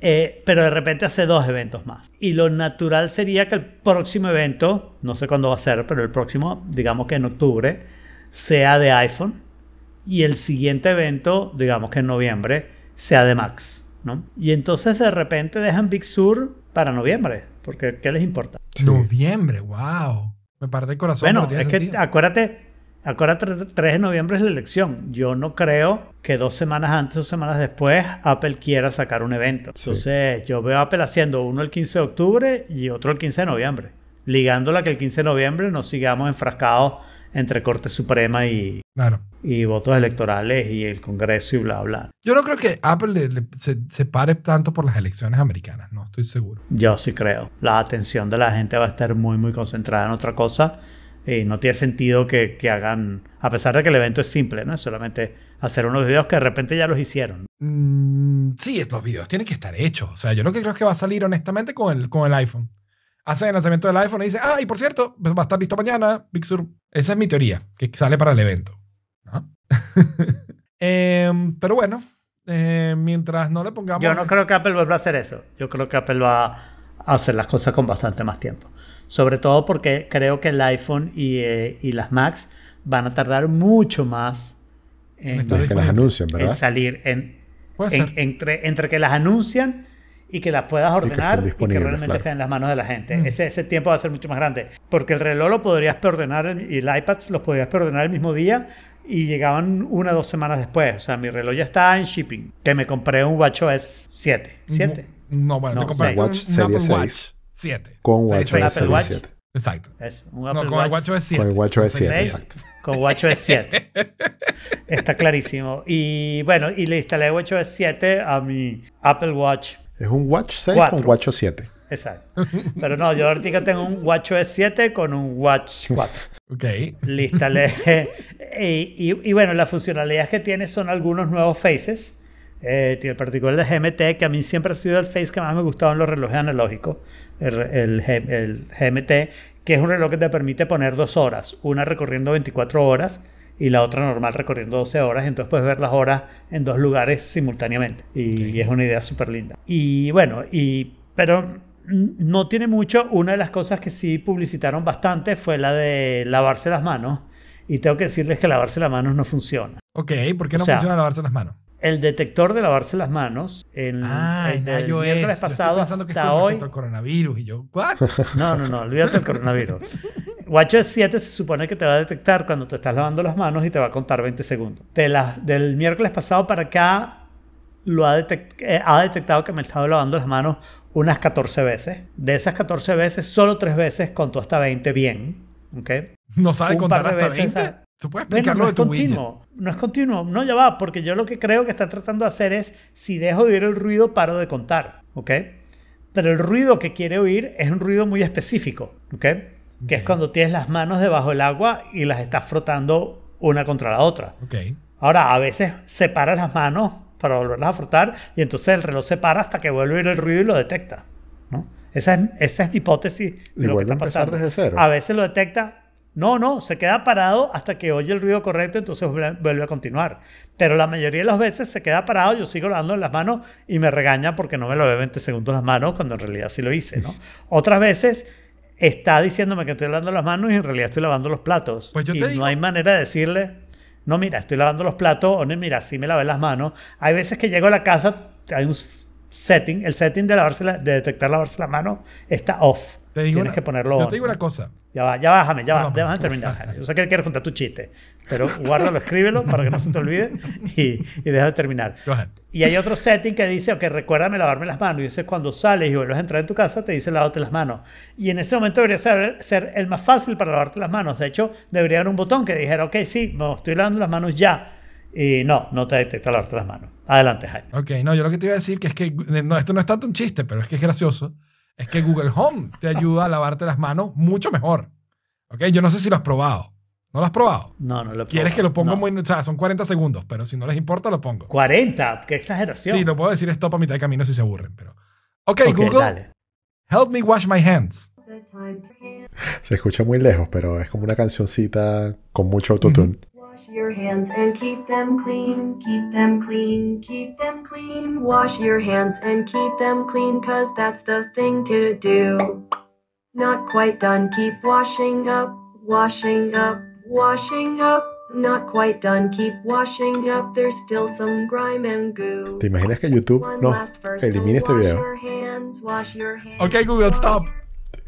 Eh, pero de repente hace dos eventos más. Y lo natural sería que el próximo evento, no sé cuándo va a ser, pero el próximo, digamos que en octubre, sea de iPhone. Y el siguiente evento, digamos que en noviembre, sea de Max, ¿no? Y entonces de repente dejan Big Sur para noviembre, porque ¿qué les importa? Noviembre, wow. Me parte el corazón. bueno, es que sentido. acuérdate, acuérdate, 3 de noviembre es la elección. Yo no creo que dos semanas antes o semanas después Apple quiera sacar un evento. Sí. Entonces yo veo a Apple haciendo uno el 15 de octubre y otro el 15 de noviembre. Ligándola que el 15 de noviembre nos sigamos enfrascados entre Corte Suprema y, Claro. y votos electorales y el Congreso y bla, bla. Yo no creo que Apple le- le- se, se pare tanto por las elecciones americanas, no estoy seguro. Yo sí creo. La atención de la gente va a estar muy, muy concentrada en otra cosa. Y no tiene sentido que, que hagan, a pesar de que el evento es simple, ¿no? Es solamente hacer unos videos que de repente ya los hicieron. Mm, sí, los videos tienen que estar hechos. O sea, yo lo que creo es que va a salir honestamente con el, con el iPhone. Hacen el lanzamiento del iPhone y dicen, ah, y por cierto, pues va a estar listo mañana, Big Sur. Esa es mi teoría, que sale para el evento. ¿no? *laughs* Em, pero bueno, eh, mientras no le pongamos... Yo no creo que Apple vuelva a hacer eso. Yo creo que Apple va a hacer las cosas con bastante más tiempo. Sobre todo porque creo que el iPhone y, eh, y las Macs van a tardar mucho más en, que las en ¿verdad? salir. En, entre, entre que las anuncian y que las puedas ordenar y que, realmente claro. estén en las manos de la gente. Mm. Ese, ese tiempo va a ser mucho más grande. Porque el reloj lo podrías preordenar y el iPad los podrías preordenar el mismo día y llegaban una o dos semanas después. O sea, mi reloj ya está en shipping. Que me compré un WatchOS 7. 7. No, bueno, No, te compraste un, un Apple Serie Watch. 7. Con seis. Apple Watch. 7. Exacto. Eso, un No, con el Watch WatchOS 7. Con el WatchOS 7, seis. exacto. Con WatchOS 7. *laughs* Está clarísimo. Y bueno, y le instalé WatchOS 7 a mi Apple Watch Es un Watch 6 Cuatro. con WatchOS 7. Exacto. Pero no, yo ahorita tengo un WatchOS 7 con un Watch 4. Ok. Le instalé. *laughs* y, y- y bueno, las funcionalidades que tiene son algunos nuevos faces. Eh, tiene el particular de GMT, que a mí siempre ha sido el face que más me gustaba en los relojes analógicos. El, el G- el GMT, que es un reloj que te permite poner dos horas. Una recorriendo 24 horas y la otra normal recorriendo 12 horas. Entonces puedes ver las horas en dos lugares simultáneamente. Y, es una idea súper linda. Y bueno, y, pero no tiene mucho. Una de las cosas que sí publicitaron bastante fue la de lavarse las manos. Y tengo que decirles que lavarse las manos no funciona. Ok, ¿por qué O no sea, funciona lavarse las manos? El detector de lavarse las manos, en, Ah, el en del iOS. miércoles pasado pensando que es hasta con hoy. al coronavirus. Y yo, ¿what? *laughs* No, no, no, olvídate del coronavirus. WatchOS 7 se supone que te va a detectar cuando te estás lavando las manos y te va a contar 20 segundos. De las- del miércoles pasado para acá lo ha, detec- eh, ha detectado que me estaba lavando las manos unas 14 veces. De esas 14 veces, solo 3 veces contó hasta 20 bien. ¿ok? ¿No sabe Un contar hasta veces 20? a- ¿Tú puedes Bueno, explicarlo no de es tu widget? continuo, no es continuo, no ya va, porque yo lo que creo que está tratando de hacer es, si dejo de oír el ruido, paro de contar, ¿ok? Pero el ruido que quiere oír es un ruido muy específico, ¿ok? Que es cuando tienes las manos debajo del agua y las estás frotando una contra la otra. Ok. Ahora, a veces separas las manos para volverlas a frotar y entonces el reloj se para hasta que vuelve a oír el ruido y lo detecta, ¿no? Esa es, esa es mi hipótesis de Y lo que está pasando. desde cero. A veces lo detecta. No, no, se queda parado hasta que oye el ruido correcto, entonces vuelve a continuar. Pero la mayoría de las veces se queda parado, yo sigo lavando las manos y me regaña porque no me lo ve 20 segundos las manos cuando en realidad sí lo hice, ¿no? *laughs* Otras veces está diciéndome que estoy lavando las manos y en realidad estoy lavando los platos. Pues yo y te no hay manera de decirle, no, mira, estoy lavando los platos, o no, mira, sí me lavé las manos. Hay veces que llego a la casa, hay un setting, el setting de, lavarse la- de detectar lavarse las manos está off. Te digo Tienes una- que ponerlo Yo on, te digo una cosa. Ya va, ya bájame, ya va, Perdón, déjame perdón. terminar. Yo sé que quieres contar tu chiste, pero guárdalo, escríbelo para que no se te olvide y, y déjame terminar. Go ahead. Y hay otro setting que dice, ok, recuérdame lavarme las manos. Y ese es cuando sales y vuelves a entrar en tu casa, te dice lávate las manos. Y en ese momento debería ser, ser el más fácil para lavarte las manos. De hecho, debería haber un botón que dijera, ok, sí, me estoy lavando las manos ya. Y no, no te detecta lavarte las manos. Adelante, Jaime. Ok, no, yo lo que te iba a decir que es que, no, esto no es tanto un chiste, pero es que es gracioso, es que Google Home te ayuda a lavarte las manos mucho mejor. Ok, yo no sé si lo has probado. ¿No lo has probado? No, no lo he Quieres que lo ponga No. muy... O sea, son 40 segundos, pero si no les importa, lo pongo. 40, qué exageración. Sí, lo puedo decir stop a mitad de camino si se aburren, pero... Ok, Ok, Google, dale. help me wash my hands. Se escucha muy lejos, pero es como una cancioncita con mucho autotune. Wash your hands and keep them clean, keep them clean, keep them clean. Wash your hands and keep them clean, cause that's the thing to do. Not quite done, keep washing up, washing up, washing up. Not quite done, keep washing up, there's still some grime and goo. ¿Te imaginas que YouTube One nos last verse to elimine este video? your hands, wash your hands. Ok, Google, stop.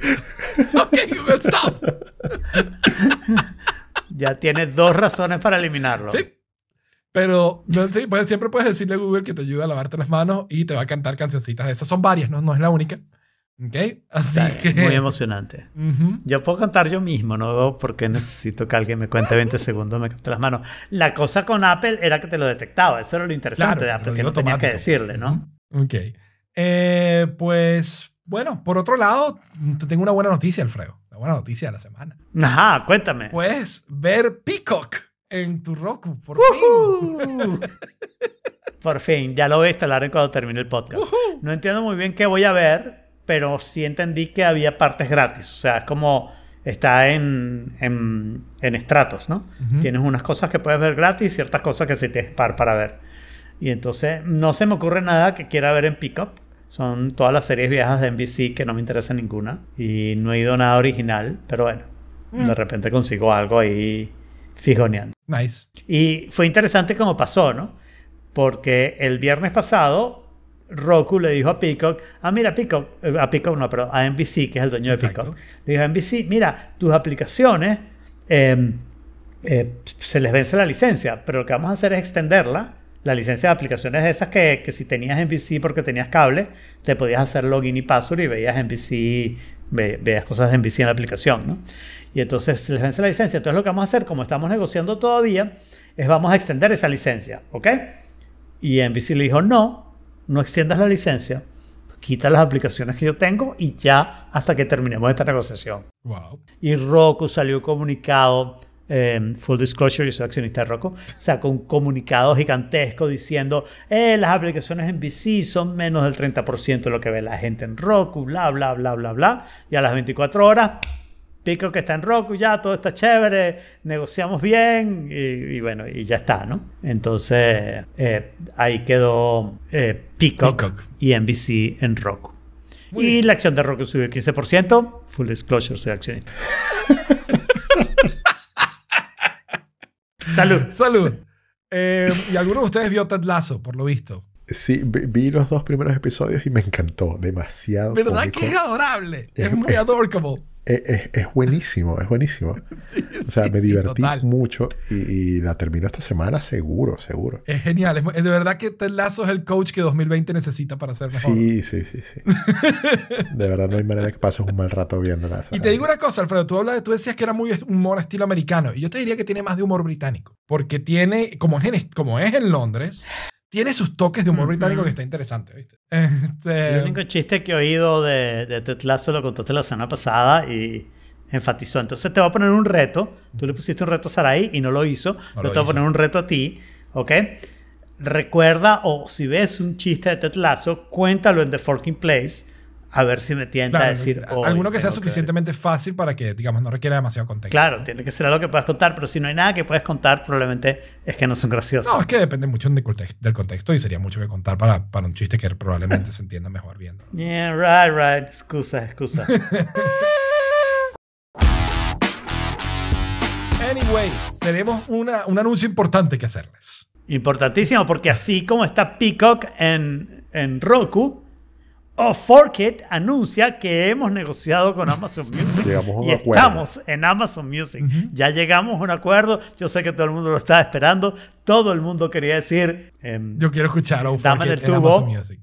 *laughs* ok, Google, stop. *laughs* Ya tienes dos razones para eliminarlo. Sí. Pero no, sí, pues, siempre puedes decirle a Google que te ayuda a lavarte las manos y te va a cantar cancioncitas de esas. Son varias, no, no es la única. ¿Ok? Así Está que... Muy emocionante. Ujú. Yo puedo cantar yo mismo, no veo por qué necesito que alguien me cuente 20 segundos, me cante las manos. La cosa con Apple era que te lo detectaba, eso era lo interesante de te Apple, que no tenía que decirle, ¿no? Ujú. Ok. Eh, pues, bueno, por otro lado, te tengo una buena noticia, Alfredo. Buena noticia de la semana. Ajá, cuéntame. Puedes ver Peacock en tu Roku, por fin. Uh, Por fin, ya lo voy a instalar en cuando termine el podcast. No entiendo muy bien qué voy a ver, pero sí entendí que había partes gratis. O sea, es como está en, en, en estratos, ¿no? Tienes unas cosas que puedes ver gratis y ciertas cosas que sí tienes par para ver. Y entonces no se me ocurre nada que quiera ver en Pickup. Son todas las series viejas de NBC que no me interesa ninguna. Y no he ido a nada original, pero bueno, de repente consigo algo ahí fijoneando. Nice. Y fue interesante como pasó, ¿no? Porque el viernes pasado Roku le dijo a Peacock, ah, mira, Peacock, eh, a Peacock no, pero a NBC, que es el dueño de. Peacock, le dijo a NBC, mira, tus aplicaciones eh, eh, se les vence la licencia, pero lo que vamos a hacer es extenderla. La licencia de aplicaciones de esas que, que si tenías NBC porque tenías cable, te podías hacer login y password y veías NBC, ve- veías cosas de NBC en la aplicación, ¿no? Y entonces se les vence la licencia. Entonces lo que vamos a hacer, como estamos negociando todavía, es vamos a extender esa licencia, ¿ok? Y NBC le dijo, no, no extiendas la licencia, quita las aplicaciones que yo tengo y ya hasta que terminemos esta negociación. Wow. Y Roku salió un comunicado, eh, full disclosure, yo soy accionista de Roku, sacó un comunicado gigantesco diciendo, eh, las aplicaciones en VC son menos del 30% de lo que ve la gente en Roku, bla, bla, bla, bla, bla. Y a las 24 horas, pico que está en Roku, ya todo está chévere, negociamos bien y, y bueno, y ya está, ¿no? Entonces, eh, ahí quedó eh, Peacock, Peacock. y NBC en Roku. Muy y bien. la acción de Roku subió 15%, full disclosure, soy accionista. *laughs* Salud. Salud. Eh, y alguno de ustedes vio Ted Lasso, por lo visto. Sí, vi, vi los dos primeros episodios y me encantó. Demasiado. ¿Verdad cómico. que es adorable? Es Es- muy adorable. Es, es- buenísimo, es buenísimo. *laughs* o sea, sí, me divertí mucho y, y la termino esta semana seguro, seguro. Es genial. Es, de verdad que Ted Lasso es el coach que 2020 necesita para ser mejor. Sí, sí, sí, sí. *laughs* De verdad no hay manera que pases un mal rato viéndola. Y te digo una cosa, Alfredo, tú, hablas, tú decías que era muy humor estilo americano. Y yo te diría que tiene más de humor británico. Porque tiene, como es en, como es en Londres, tiene sus toques de humor británico que está interesante, ¿viste? El Este, único chiste que he oído de, de Ted Lasso lo contaste la semana pasada y enfatizó. Entonces te voy a poner un reto. Tú le pusiste un reto a Sarai y no lo hizo. No te voy a poner un reto a ti, ¿ok? Recuerda o si ves un chiste de Ted Lasso, cuéntalo en The Forking Place a ver si me tienta claro, a decir. "Hoy alguno que sea suficientemente fácil para que, digamos, no requiera demasiado contexto. Claro, tiene que ser algo que puedas contar, pero si no hay nada que puedes contar, probablemente es que no son graciosos. No, es que depende mucho del context- del contexto y sería mucho que contar para, para un chiste que probablemente se entienda mejor viendo. Yeah, right, right. Excusa, excusa. *laughs* Anyway, tenemos una, un anuncio importante que hacerles. Importantísimo, porque así como está Peacock en, en Roku, o Forkit anuncia que hemos negociado con Amazon *laughs* Music. Llegamos a un y acuerdo. estamos en Amazon Music. Ya llegamos a un acuerdo. Yo sé que todo el mundo lo estaba esperando. Todo el mundo quería decir em, Yo quiero escuchar a Dame el en tubo. Amazon Music.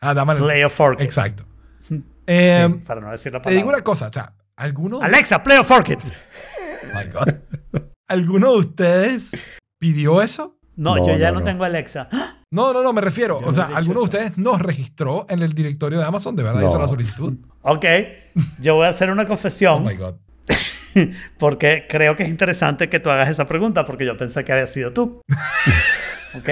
Ah, dame el Play of Forkit. Exacto. *laughs* Sí, Eh, para no decir la te digo palabra. una cosa, o sea, ¿alguno, Alexa, Play of Forkit. Oh *laughs* my God. ¿alguno de ustedes pidió eso? No, No, yo ya no, tengo Alexa. ¡Ah! No, no, no, me refiero. Yo o sea, ¿alguno de ustedes nos registró en el directorio de Amazon? ¿De verdad hizo la solicitud? Ok, yo voy a hacer una Oh confesión. my God. *laughs* Porque creo que es interesante que tú hagas esa pregunta, porque yo pensé que había sido tú. *laughs* ¿Ok?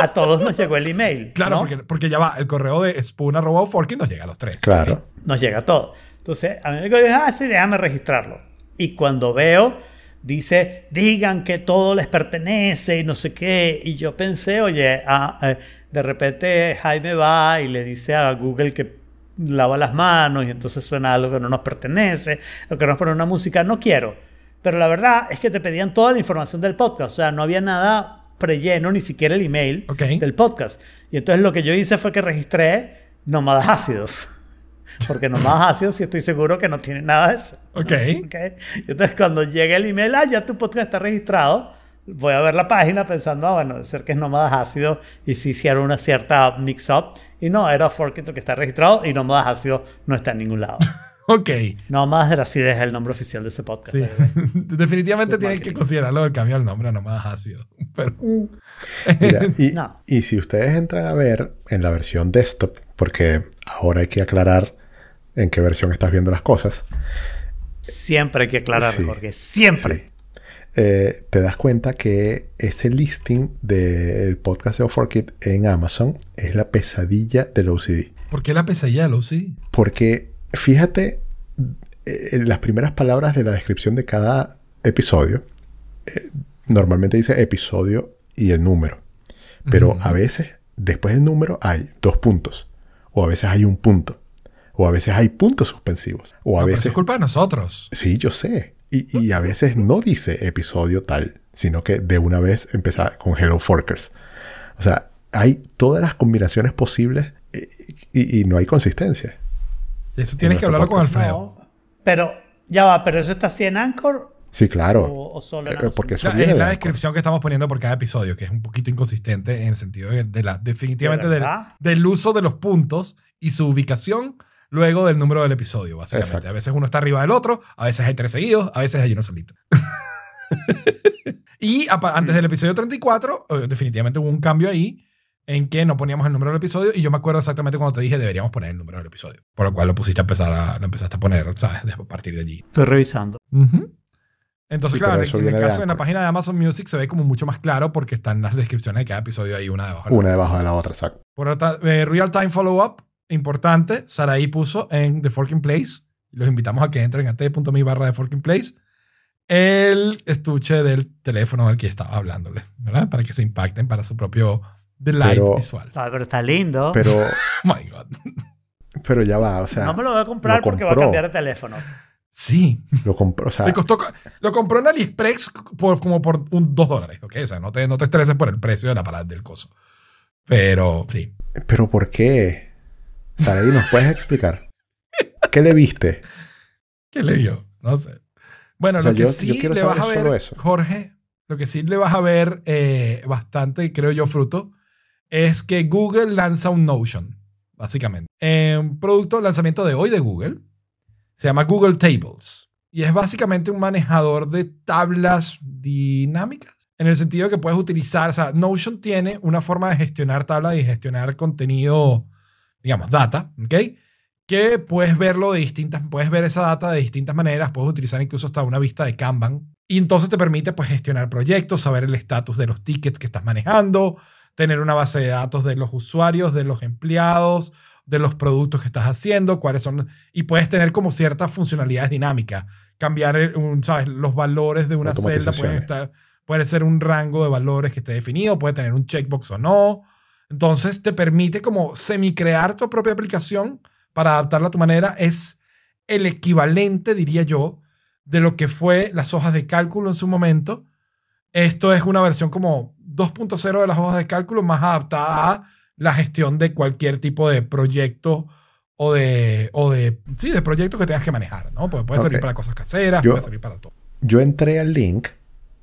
A todos nos llegó el email. Claro, ¿no? porque, porque ya va, el correo de spoon.forking nos llega a los tres. Claro. Nos llega todo. Entonces, a mí me dijo, ah, sí, déjame registrarlo. Y cuando veo, dice, digan que todo les pertenece y no sé qué. Y yo pensé, oye, ah, eh, de repente Jaime va y le dice a Google que lava las manos y entonces suena algo que no nos pertenece o que nos pone una música. No quiero. Pero la verdad es que te pedían toda la información del podcast. O sea, no había nada prelleno, ni siquiera el email del podcast. Y entonces lo que yo hice fue que registré nómadas ácidos. Porque nómadas ácidos sí estoy seguro que no tiene nada de eso. Ok. *laughs* ¿ok? Y Entonces cuando llegue el email, ah, ya tu podcast está registrado, voy a ver la página pensando, ah, bueno, debe ser que es nómadas ácidos y si hicieron una cierta mix-up. Y no, era Forkit el que está registrado y nómadas ácidos no está en ningún lado. *laughs* Ok. nómadas de la acidez es el nombre oficial de ese podcast. Sí. way. *laughs* Definitivamente tienen que considerarlo del cambio del nombre a nomás ácido. Pero, Mira, y, No. y si ustedes entran a ver en la versión desktop, porque ahora hay que aclarar en qué versión estás viendo las cosas, Siempre hay que aclararlo, Sí. Jorge. Siempre. Sí. eh, te das cuenta que ese listing del podcast de Forkit en Amazon es la pesadilla del OCD. ¿por qué la pesadilla del OC? Porque fíjate eh, en las primeras palabras de la descripción de cada episodio. eh, normalmente dice episodio y el número. Pero a veces, después del número, hay dos puntos. o a veces hay un punto, o a veces hay puntos suspensivos, o a No, pero veces... es culpa de nosotros. Sí, yo sé. Y, y a veces no dice episodio tal, sino que de una vez empieza con Hello Forkers. O sea, hay todas las combinaciones posibles eh, y, y no hay consistencia. Eso tienes que hablarlo con. Alfredo. No, pero ya va, pero eso está así en Anchor Sí, claro. o, o solo en Eh, porque eso es la descripción que estamos poniendo por cada episodio, que es un poquito inconsistente en el sentido de, de la, definitivamente ¿De del, del uso de los puntos y su ubicación luego del número del episodio, básicamente. Exacto. A veces uno está arriba del otro, a veces hay tres seguidos, a veces hay uno solito. *laughs* y antes del episodio 34, eh, definitivamente hubo un cambio ahí en que no poníamos el número del episodio y yo me acuerdo exactamente cuando te dije deberíamos poner el número del episodio. Por lo cual lo pusiste a empezar a, lo empezaste a poner, ¿sabes? A partir de allí. Estoy revisando. Ujú. Entonces, Sí, pero claro, en el viene de caso en la página de Amazon Music se ve como mucho más claro porque están las descripciones de cada episodio ahí una debajo de la Una otra. debajo de la otra, exacto. Por otra, eh, Real Time Follow Up, importante, Saraí puso en The Forking Place, los invitamos a que entren a t.mi barra de Forking Place, el estuche del teléfono al que estaba hablándole, ¿verdad? Para que se impacten para su propio delight Pero- visual. Ah, pero está lindo. Pero, *laughs* Oh my God. pero ya va, o sea, no me lo voy a comprar porque va a cambiar de teléfono. Sí. lo compró, o sea, Le costó, lo compró en AliExpress por, como por un 2 dólares, ¿ok? O sea, no te, no te estreses por el precio de la parada del coso. Pero sí. pero ¿por qué? Saraí, ¿nos puedes explicar? ¿Qué le viste? ¿Qué le vio? No sé. Bueno, O sea, lo que yo- sí yo le vas a ver, eso. Jorge, lo que sí le vas a ver eh, bastante, creo yo, fruto, es que Google lanza un Notion, básicamente. Eh, un producto, lanzamiento de hoy de Google, se llama Google Tables. Y es básicamente un manejador de tablas dinámicas. En el sentido que puedes utilizar, o sea, Notion tiene una forma de gestionar tablas y gestionar contenido, digamos, data, ¿ok? que puedes verlo de distintas, puedes ver esa data de distintas maneras, puedes utilizar incluso hasta una vista de Kanban y entonces te permite pues gestionar proyectos, saber el estatus de los tickets que estás manejando, tener una base de datos de los usuarios, de los empleados, de los productos que estás haciendo, cuáles son y puedes tener como ciertas funcionalidades dinámicas, cambiar un, ¿sabes? los valores de una celda, estar, puede ser un rango de valores que esté definido, puede tener un checkbox o no. Entonces te permite como semi-crear tu propia aplicación para adaptarla a tu manera. Es el equivalente, diría yo, de lo que fue las hojas de cálculo en su momento. Esto es una versión como 2.0 de las hojas de cálculo más adaptada a la gestión de cualquier tipo de proyecto o de, o de, sí, de proyectos que tengas que manejar, ¿no? Porque puede servir para cosas caseras, Yo- puede servir para todo. Yo entré al link,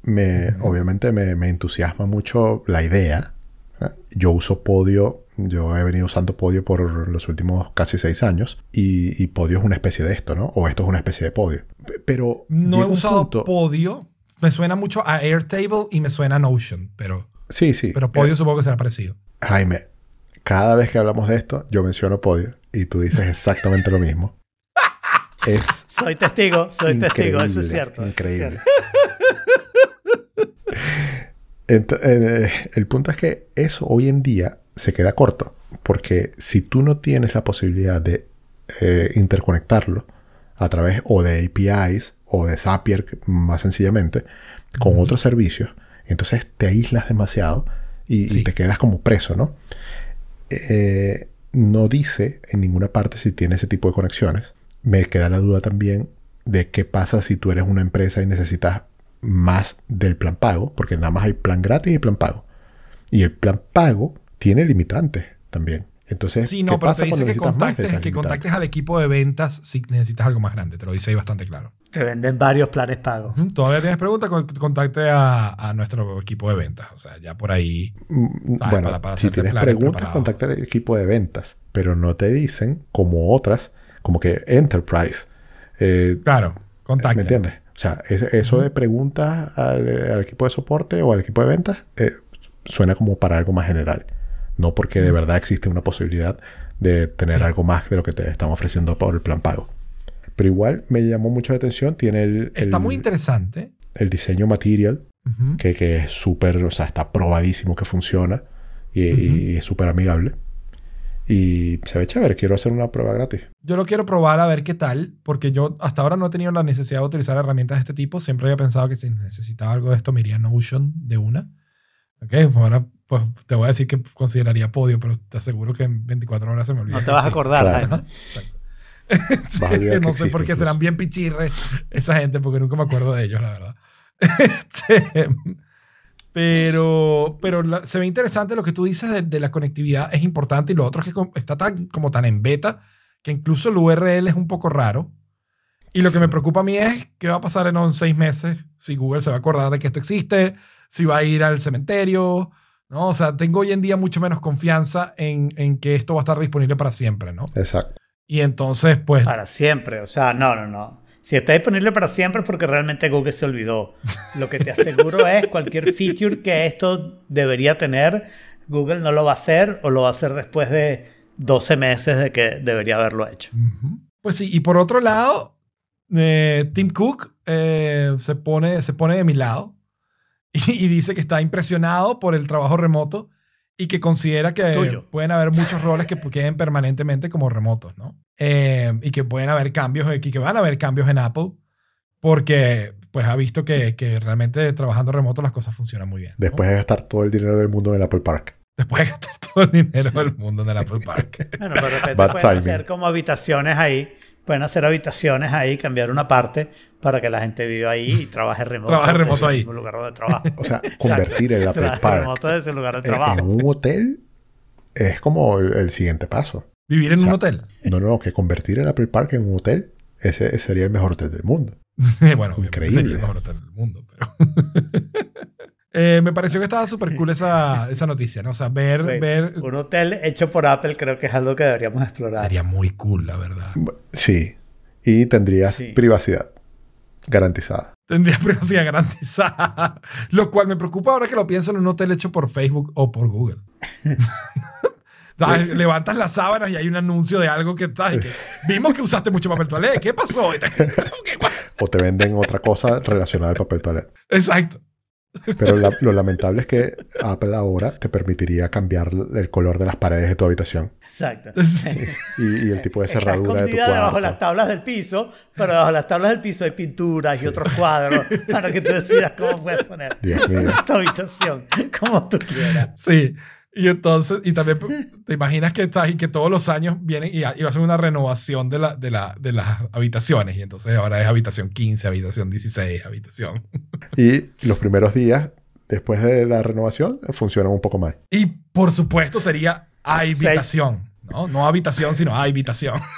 me, obviamente me, me entusiasma mucho la idea. ¿Eh? Yo uso Podio, yo he venido usando Podio por los últimos casi seis años y, y Podio es una especie de esto, ¿no? O esto es una especie de Podio. Pero No he usado punto- Podio. Me suena mucho a Airtable y me suena a Notion, pero, Sí, sí. pero Eh, Podio supongo que será parecido. Jaime, cada vez que hablamos de esto, yo menciono Podio y tú dices *laughs* exactamente lo mismo. Es Soy testigo, soy testigo, eso es Increíble, cierto. eso es increíble. cierto. Eh, el punto es que eso hoy en día se queda corto, porque si tú no tienes la posibilidad de eh, interconectarlo a través o de APIs o de Zapier, más sencillamente, con otros servicios, entonces te aíslas demasiado y, te quedas como preso, ¿no? Eh, no dice en ninguna parte si tiene ese tipo de conexiones. Me queda la duda también de qué pasa si tú eres una empresa y necesitas más del plan pago, porque nada más hay plan gratis y plan pago. Y el plan pago tiene limitantes también. Entonces, Sí, no, ¿qué pero pasa te dice que contactes, que contactes al equipo de ventas si necesitas algo más grande. Te lo dice ahí bastante claro. Te venden varios planes pagos. Todavía tienes preguntas, Con- contacte a, a nuestro equipo de ventas. O sea, ya por ahí. Mm, bueno, para- para si hacerte tienes planes preguntas, contacta al equipo de ventas, pero no te dicen como otras, como que Enterprise. Eh, Claro, contacte. ¿Me entiendes? O sea, ese- eso de preguntas al, al equipo de soporte o al equipo de ventas eh, suena como para algo más general. No porque de verdad existe una posibilidad de tener Sí. algo más de lo que te están ofreciendo por el plan pago. Pero igual me llamó mucho la atención. Tiene el, Está el- muy interesante. el diseño material, que, que es súper, o sea, está probadísimo que funciona y, y es súper amigable. Y se ve chévere. Quiero hacer una prueba gratis. Yo lo quiero probar a ver qué tal, porque yo hasta ahora no he tenido la necesidad de utilizar herramientas de este tipo. Siempre había pensado que si necesitaba algo de esto me iría a Notion de una. Ok, ahora pues te voy a decir que consideraría podio, pero te aseguro que en 24 horas se me olvida. No te vas a acordar, Claro. *laughs* Que no sé por existe qué serán bien pichirres esa gente, porque nunca me acuerdo de ellos, la verdad. *laughs* Este, pero pero la- se ve interesante lo que tú dices de, de la conectividad, es importante. Y lo otro es que está tan, como tan en beta que incluso el URL es un poco raro. Y lo que me preocupa a mí es qué va a pasar en unos seis meses, si Google se va a acordar de que esto existe, si va a ir al cementerio. ¿no? O sea, tengo hoy en día mucho menos confianza en, en que esto va a estar disponible para siempre, ¿no? Exacto. Y entonces, pues, Para siempre. O sea, no, no, no. Si está disponible para siempre es porque realmente Google se olvidó. Lo que te aseguro *laughs* es cualquier feature que esto debería tener, Google no lo va a hacer o lo va a hacer después de 12 meses de que debería haberlo hecho. Pues sí, y por otro lado, eh, Tim Cook eh, se, pone, se pone de mi lado *laughs* y, y dice que está impresionado por el trabajo remoto y que considera que Tuyo. pueden haber muchos roles que queden permanentemente como remotos, ¿no? Eh, y que pueden haber cambios, y que van a haber cambios en Apple porque pues ha visto que, que realmente trabajando remoto las cosas funcionan muy bien. ¿no? Después de gastar todo el dinero del mundo en el Apple Park. Después de gastar *laughs* todo el dinero del mundo en el Apple Park. *laughs* Bueno, pero de repente Bad pueden timing. hacer como habitaciones ahí. Pueden hacer habitaciones ahí, cambiar una parte para que la gente viva ahí y trabaje remoto. Trabaje remoto ahí. mismo lugar donde trabaja. O sea, convertir el Apple Park remoto desde el lugar de en, trabajo. en un hotel es como el, el siguiente paso. Vivir en O sea, un hotel. No, no, que convertir el Apple Park en un hotel, ese, ese sería el mejor hotel del mundo. *laughs* bueno, obviamente Increíble. sería el mejor hotel del mundo, pero... *laughs* Eh, me pareció que estaba súper cool esa, esa noticia, ¿no? O sea, ver, ver... Un hotel hecho por Apple creo que es algo que deberíamos explorar. Sería muy cool, la verdad. Sí. Y tendrías Sí. privacidad garantizada. Tendría *laughs* privacidad garantizada. Lo cual me preocupa ahora que lo pienso en un hotel hecho por Facebook o por Google. ¿Sabes? Levantas las sábanas y hay un anuncio de algo que, ¿sabes? Que vimos que usaste mucho papel toalé. ¿Qué pasó? *laughs* O te venden otra cosa relacionada al papel toilet. Exacto. Pero la- *laughs* lo lamentable es que Apple ahora te permitiría cambiar el color de las paredes de tu habitación Exacto. Sí. y, y el tipo de Está cerradura de tu escondida debajo de las cuarto. tablas del piso, pero debajo de las tablas del piso hay pinturas y otros cuadros *laughs* para que tú decidas cómo puedes poner Dios mío. tu habitación como tú quieras. Sí. Y entonces, y también te imaginas que, ¿sabes? y que todos los años vienen y, y va a ser una renovación de, la, de, la, de las habitaciones. Y entonces ahora es habitación 15, habitación 16, habitación. Y los primeros días después de la renovación funcionan un poco mal. Y por supuesto sería habitación. ¿no? no habitación, sino habitación. *laughs*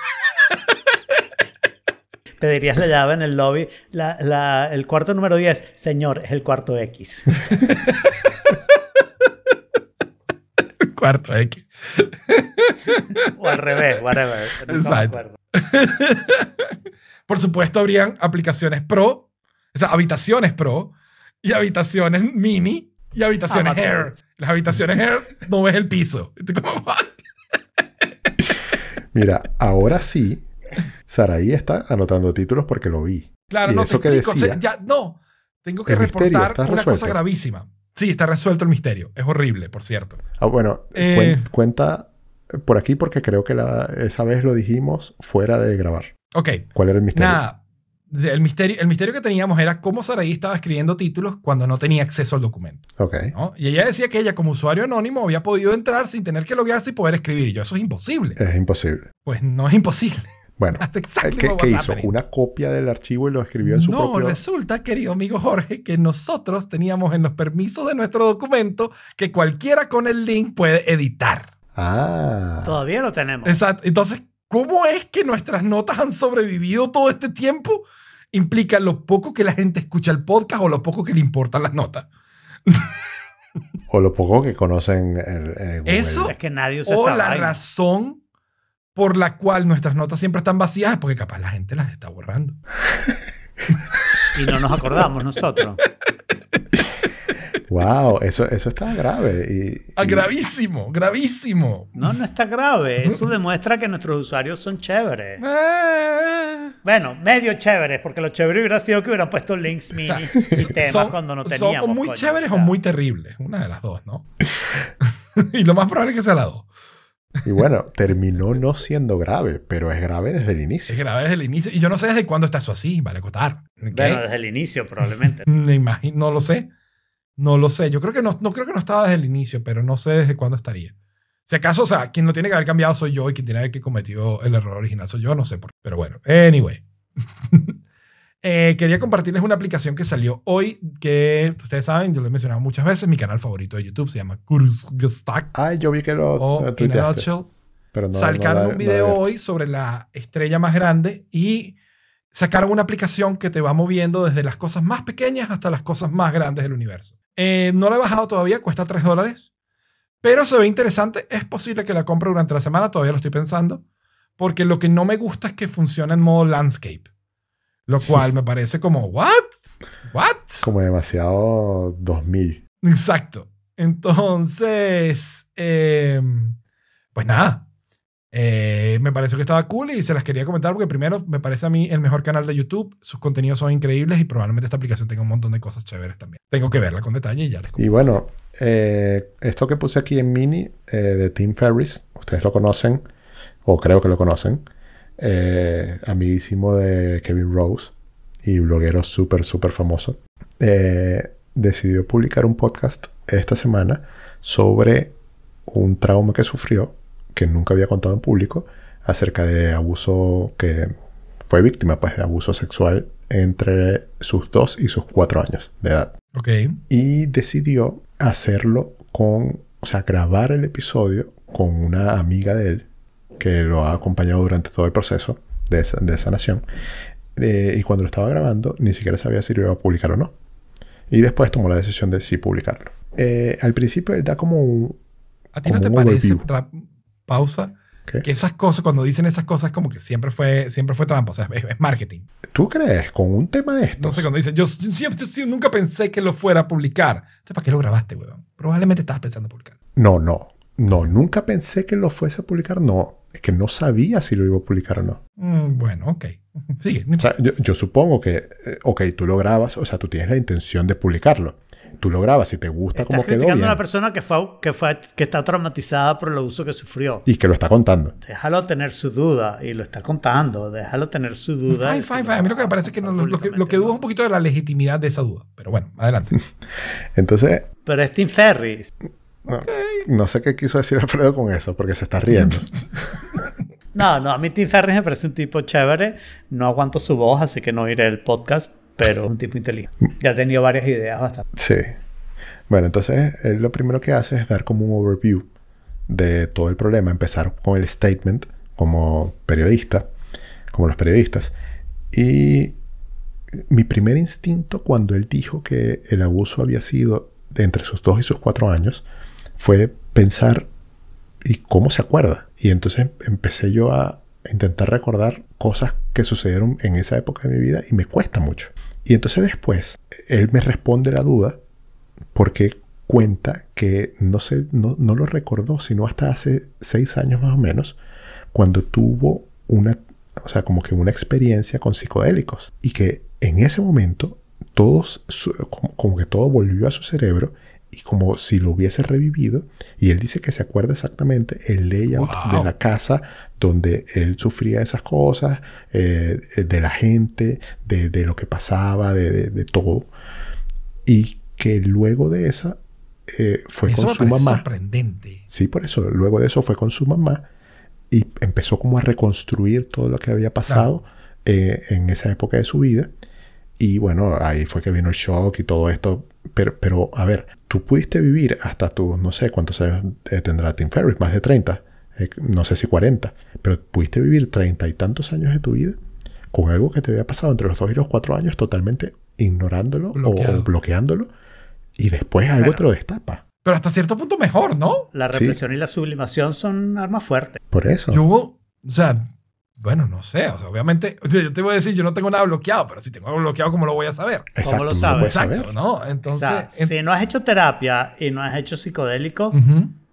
Pedirías la llave en el lobby. La- la- el cuarto número 10, señor, es el cuarto X. *laughs* Cuarto X. *laughs* O al revés, whatever. Exacto. acuerdo. *laughs* Por supuesto, habrían aplicaciones pro, o sea, habitaciones pro y habitaciones mini y habitaciones Amateur. hair. Las habitaciones hair no ves el piso. *laughs* Mira, ahora sí, Saraí está anotando títulos porque lo vi. Claro, Y no te eso que explico. o sea, decía- ya, no, tengo que reportar una resuelto. cosa gravísima. Sí, está resuelto el misterio. Es horrible, por cierto. Ah, bueno, Eh. cuen- cuenta por aquí porque creo que la- esa vez lo dijimos fuera de grabar. Ok, ¿Cuál era el misterio? nada. El misterio, el misterio que teníamos era cómo Saraí estaba escribiendo títulos cuando no tenía acceso al documento. Ok. ¿no? Y ella decía que ella, como usuario anónimo, había podido entrar sin tener que loguearse y poder escribir. Y yo, eso es imposible. Es imposible. Pues no es imposible. Bueno, *laughs* ¿qué, qué hizo? ¿Una copia del archivo y lo escribió en su no, propio...? resulta, querido amigo Jorge, que nosotros teníamos en los permisos de nuestro documento que cualquiera con el link puede editar. Ah. Todavía lo tenemos. Exacto. Entonces, ¿cómo es que nuestras notas han sobrevivido todo este tiempo? Implica lo poco que la gente escucha el podcast o lo poco que le importan las notas. *laughs* O lo poco que conocen el, el. Eso- Es que nadie usa O la vaina. razón por la cual nuestras notas siempre están vacías es porque capaz la gente las está borrando. *laughs* Y no nos acordamos nosotros. Wow, eso, eso está grave. Y, Ah, y- gravísimo, gravísimo. No, no está grave. Eso demuestra que nuestros usuarios son chéveres. Ah. Bueno, medio chéveres, porque lo chévere hubiera sido que hubieran puesto links mini O sea, y temas son, cuando no son teníamos. o muy coño, chéveres o o sea. muy terribles. Una de las dos, ¿no? *laughs* y lo más probable es que sea la dos. Y bueno, terminó no siendo grave, pero es grave desde el inicio. Es grave desde el inicio. Y yo no sé desde cuándo está eso así, vale acotar. ¿Qué? Bueno, desde el inicio, probablemente. *laughs* Me imagino, no lo sé. No lo sé. Yo creo que no, no creo que no estaba desde el inicio, pero no sé desde cuándo estaría. Si acaso, o sea, quien lo tiene que haber cambiado soy yo y quien tiene que cometido el error original soy yo, no sé por qué. Pero bueno, anyway. *laughs* Eh, quería compartirles una aplicación que salió hoy que ustedes saben, yo lo he mencionado muchas veces, mi canal favorito de YouTube se llama Kurzgesagt Ay, yo vi que lo, o lo In a tuiteaste, Nutshell. pero no, Sacaron no la- un video no hoy sobre la estrella más grande y sacaron una aplicación que te va moviendo desde las cosas más pequeñas hasta las cosas más grandes del universo. Eh, no la he bajado todavía, cuesta 3 dólares, pero se ve interesante. Es posible que la compre durante la semana, todavía lo estoy pensando, porque lo que no me gusta es que funciona en modo landscape, lo cual me parece como, ¿what? ¿What? Como demasiado 2000. Exacto. Entonces, eh, pues nada. Eh, me pareció que estaba cool y se las quería comentar porque primero me parece a mí el mejor canal de YouTube. Sus contenidos son increíbles y probablemente esta aplicación tenga un montón de cosas chéveres también. Tengo que verla con detalle y ya les Y comento. bueno, eh, esto que puse aquí en mini eh, de Tim Ferriss, ustedes lo conocen, o creo que lo conocen, eh, amiguísimo de Kevin Rose y bloguero súper, súper famoso, eh, decidió publicar un podcast esta semana sobre un trauma que sufrió, que nunca había contado en público, acerca de abuso que fue víctima pues, de abuso sexual entre sus dos y sus cuatro años de edad Ok. y decidió hacerlo con, o sea, grabar el episodio con una amiga de él que lo ha acompañado durante todo el proceso de, esa- de sanación. Eh, y cuando lo estaba grabando, ni siquiera sabía si lo iba a publicar o no. Y después tomó la decisión de sí publicarlo. Eh, al principio él da como un... ¿A ti no te parece, rap- pausa, ¿Qué? que esas cosas, cuando dicen esas cosas, como que siempre fue, siempre fue trampa? O sea, es, es marketing. ¿Tú crees con un tema de esto? No sé, cuando dicen, yo, yo yo siempre- nunca pensé que lo fuera a publicar. Entonces, ¿para qué lo grabaste, weón? Probablemente estabas pensando publicar. No, no. No, nunca pensé que lo fuese a publicar. No, es que no sabía si lo iba a publicar o no. Mm, bueno, ok. *laughs* Sigue. O sea, yo, yo supongo que, eh, ok, tú lo grabas, o sea, tú tienes la intención de publicarlo. Tú lo grabas y te gusta Estás cómo quedó criticando a una persona que, fue, que, fue, que está traumatizada por el abuso que sufrió. y que lo está contando. Déjalo tener su duda y lo está contando. Déjalo tener su duda. Fine, fine, si fine. A mí lo que me parece es que no- lo, lo que, lo que dudo es un poquito de la legitimidad de esa duda. Pero bueno, adelante. *laughs* Entonces, Pero es Tim Ferris. No, no sé qué quiso decir Alfredo con eso, porque se está riendo. *laughs* No, no, a mí Tim Ferris me parece un tipo chévere. No aguanto su voz, así que no iré el podcast, pero un tipo inteligente. Ya ha tenido varias ideas bastante. Sí. Bueno, entonces él lo primero que hace es dar como un overview de todo el problema, empezar con el statement como periodista, como los periodistas. Y mi primer instinto cuando él dijo que el abuso había sido de entre sus dos y sus cuatro años fue pensar, ¿y cómo se acuerda? Y entonces empecé yo a intentar recordar cosas que sucedieron en esa época de mi vida y me cuesta mucho. Y entonces después él me responde la duda porque cuenta que no, se, no, no lo recordó, sino hasta hace seis años más o menos, cuando tuvo una, o sea, como que una experiencia con psicodélicos. Y que en ese momento todos, como que todo volvió a su cerebro y como si lo hubiese revivido. Y él dice que se acuerda exactamente el layout Wow. de la casa donde él sufría esas cosas, eh, de la gente, de, de lo que pasaba, de, de- de todo. Y que luego de esa eh, fue Eso con su mamá. sorprendente. Sí, por eso. Luego de eso fue con su mamá y empezó como a reconstruir todo lo que había pasado eh, en esa época de su vida. Y bueno, ahí fue que vino el shock y todo esto. Pero, pero a ver, tú pudiste vivir hasta tu, no sé cuántos años eh, tendrá Tim Ferriss, más de 30, eh, no sé si 40, pero pudiste vivir treinta y tantos años de tu vida con algo que te había pasado entre los dos y los cuatro años totalmente ignorándolo o- o bloqueándolo y después algo Bueno. te lo destapa. Pero hasta cierto punto mejor, ¿no? La Sí. represión y la sublimación son armas fuertes. Por eso. Yo, o sea, bueno, no sé. O sea, obviamente, *laughs* yo te voy a decir, yo no tengo nada bloqueado, pero si tengo algo bloqueado, ¿cómo lo voy a saber? Exacto, lo sabes? Exacto, saber. ¿no? O Entonces, sea, en- si no has hecho terapia y no has hecho psicodélico,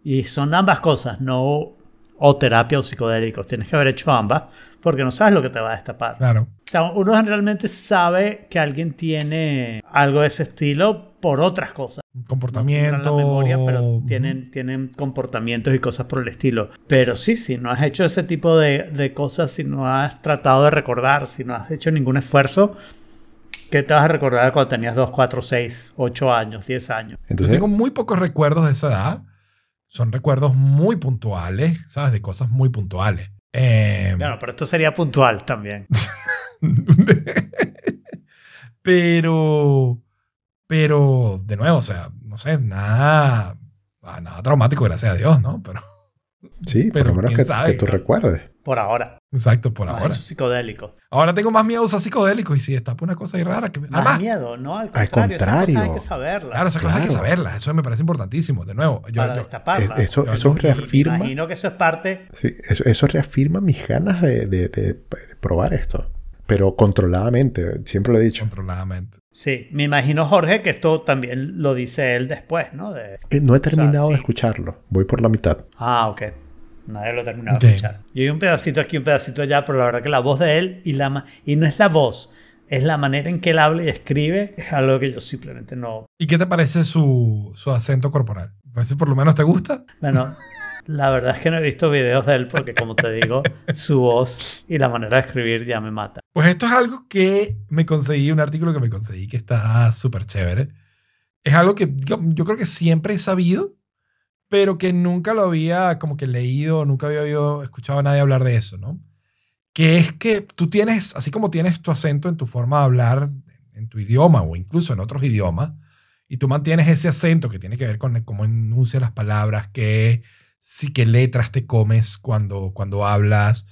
y son ambas cosas, no o terapia o psicodélicos, tienes que haber hecho ambas, porque no sabes lo que te va a destapar. claro. O sea, uno realmente sabe que alguien tiene algo de ese estilo por otras cosas. No Comportamiento. tendrán la memoria, pero tienen, tienen comportamientos y cosas por el estilo. Pero sí, si no has hecho ese tipo de, de cosas, si no has tratado de recordar, si no has hecho ningún esfuerzo, ¿Qué te vas a recordar cuando tenías 2, 4, 6, 8 años, 10 años? Yo Entonces, tengo muy pocos recuerdos de esa edad. Son recuerdos muy puntuales, ¿sabes? De cosas muy puntuales. Eh, Bueno, pero esto sería puntual también. *laughs* *laughs* pero, pero, de nuevo, o sea, no sé, nada, ah, nada traumático, gracias a Dios, ¿no? Pero, sí, por pero lo menos que, sabe, que tú claro. recuerdes. Por ahora. exacto, por ahora. hechos psicodélicos. Ahora tengo más miedo a usar psicodélicos y si destapa una cosa ahí rara que... Más Además, miedo, ¿no? Al Al contrario. esas cosas hay que saberlas. claro, esas cosas hay que Claro. saberlas, eso me parece importantísimo. De nuevo, yo, para yo- destaparlas. Es- eso yo- eso yo- reafirma, Me imagino que eso es parte. sí, eso, eso reafirma mis ganas de, de- de- de probar esto. Pero controladamente, siempre lo he dicho. controladamente. Sí, me imagino, Jorge, que esto también lo dice él después, ¿no? De, Eh, no he terminado sí. de escucharlo. Voy por la mitad. Ah, ok. Nadie lo ha terminado de escuchar. Yo oí un pedacito aquí, un pedacito allá, pero la verdad que la voz de él y la y no es la voz, es la manera en que él habla y escribe, es algo que yo simplemente no. ¿Y qué te parece su, su acento corporal? Pues si por lo menos te gusta. Bueno, *laughs* la verdad es que no he visto videos de él porque, como te digo, su voz y la manera de escribir ya me mata. Pues esto es algo que me conseguí, un artículo que me conseguí que está súper chévere. Es algo que yo, yo creo que siempre he sabido, pero que nunca lo había como que leído, nunca había oído, escuchado a nadie hablar de eso, ¿no? Que es que tú tienes, así como tienes tu acento en tu forma de hablar en tu idioma o incluso en otros idiomas, y tú mantienes ese acento que tiene que ver con cómo enuncias las palabras, qué, sí, qué letras te comes cuando, cuando hablas,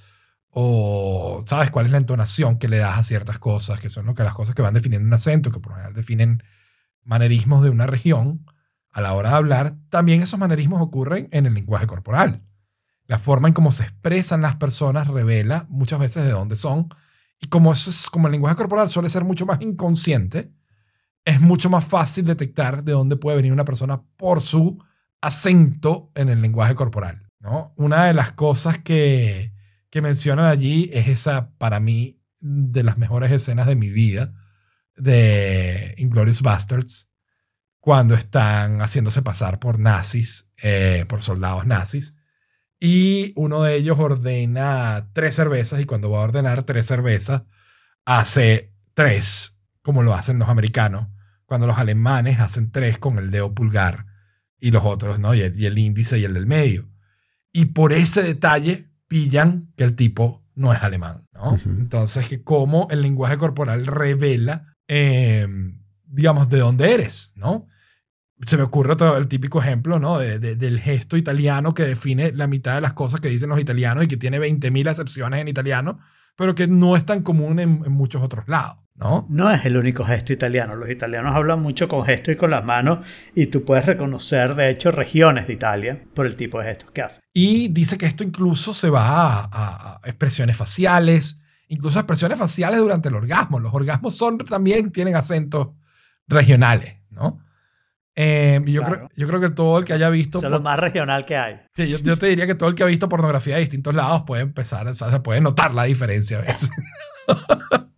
o sabes cuál es la entonación que le das a ciertas cosas, que son lo que las cosas que van definiendo un acento, que por lo general definen manerismos de una región a la hora de hablar, también esos manerismos ocurren en el lenguaje corporal. La forma en cómo se expresan las personas revela muchas veces de dónde son y como es como el lenguaje corporal suele ser mucho más inconsciente, es mucho más fácil detectar de dónde puede venir una persona por su acento en el lenguaje corporal, ¿no? Una de las cosas que que mencionan allí es esa, para mí, de las mejores escenas de mi vida de Inglorious Bastards, cuando están haciéndose pasar por nazis, eh, por soldados nazis, y uno de ellos ordena tres cervezas y cuando va a ordenar tres cervezas, hace tres, como lo hacen los americanos, cuando los alemanes hacen tres con el dedo pulgar y los otros, ¿no? Y el, y el índice y el del medio. Y por ese detalle pillan que el tipo no es alemán, ¿no? Entonces, que cómo el lenguaje corporal revela, eh, digamos, de dónde eres, ¿no? Se me ocurre otro, el típico ejemplo, ¿no? De- de- del gesto italiano que define la mitad de las cosas que dicen los italianos y que tiene 20.000 acepciones en italiano, pero que no es tan común en, en muchos otros lados, ¿no? No es el único gesto italiano. Los italianos hablan mucho con gestos y con las manos y tú puedes reconocer, de hecho, regiones de Italia por el tipo de gestos que hacen. Y dice que esto incluso se va a, a- expresiones faciales, incluso expresiones faciales durante el orgasmo. Los orgasmos son, también tienen acentos regionales, ¿no? Eh, yo, Claro. creo, yo creo que todo el que haya visto... Eso es lo más regional que hay. Sí, yo, yo te diría que todo el que ha visto pornografía de distintos lados puede empezar, o sea, se puede notar la diferencia a veces. *laughs*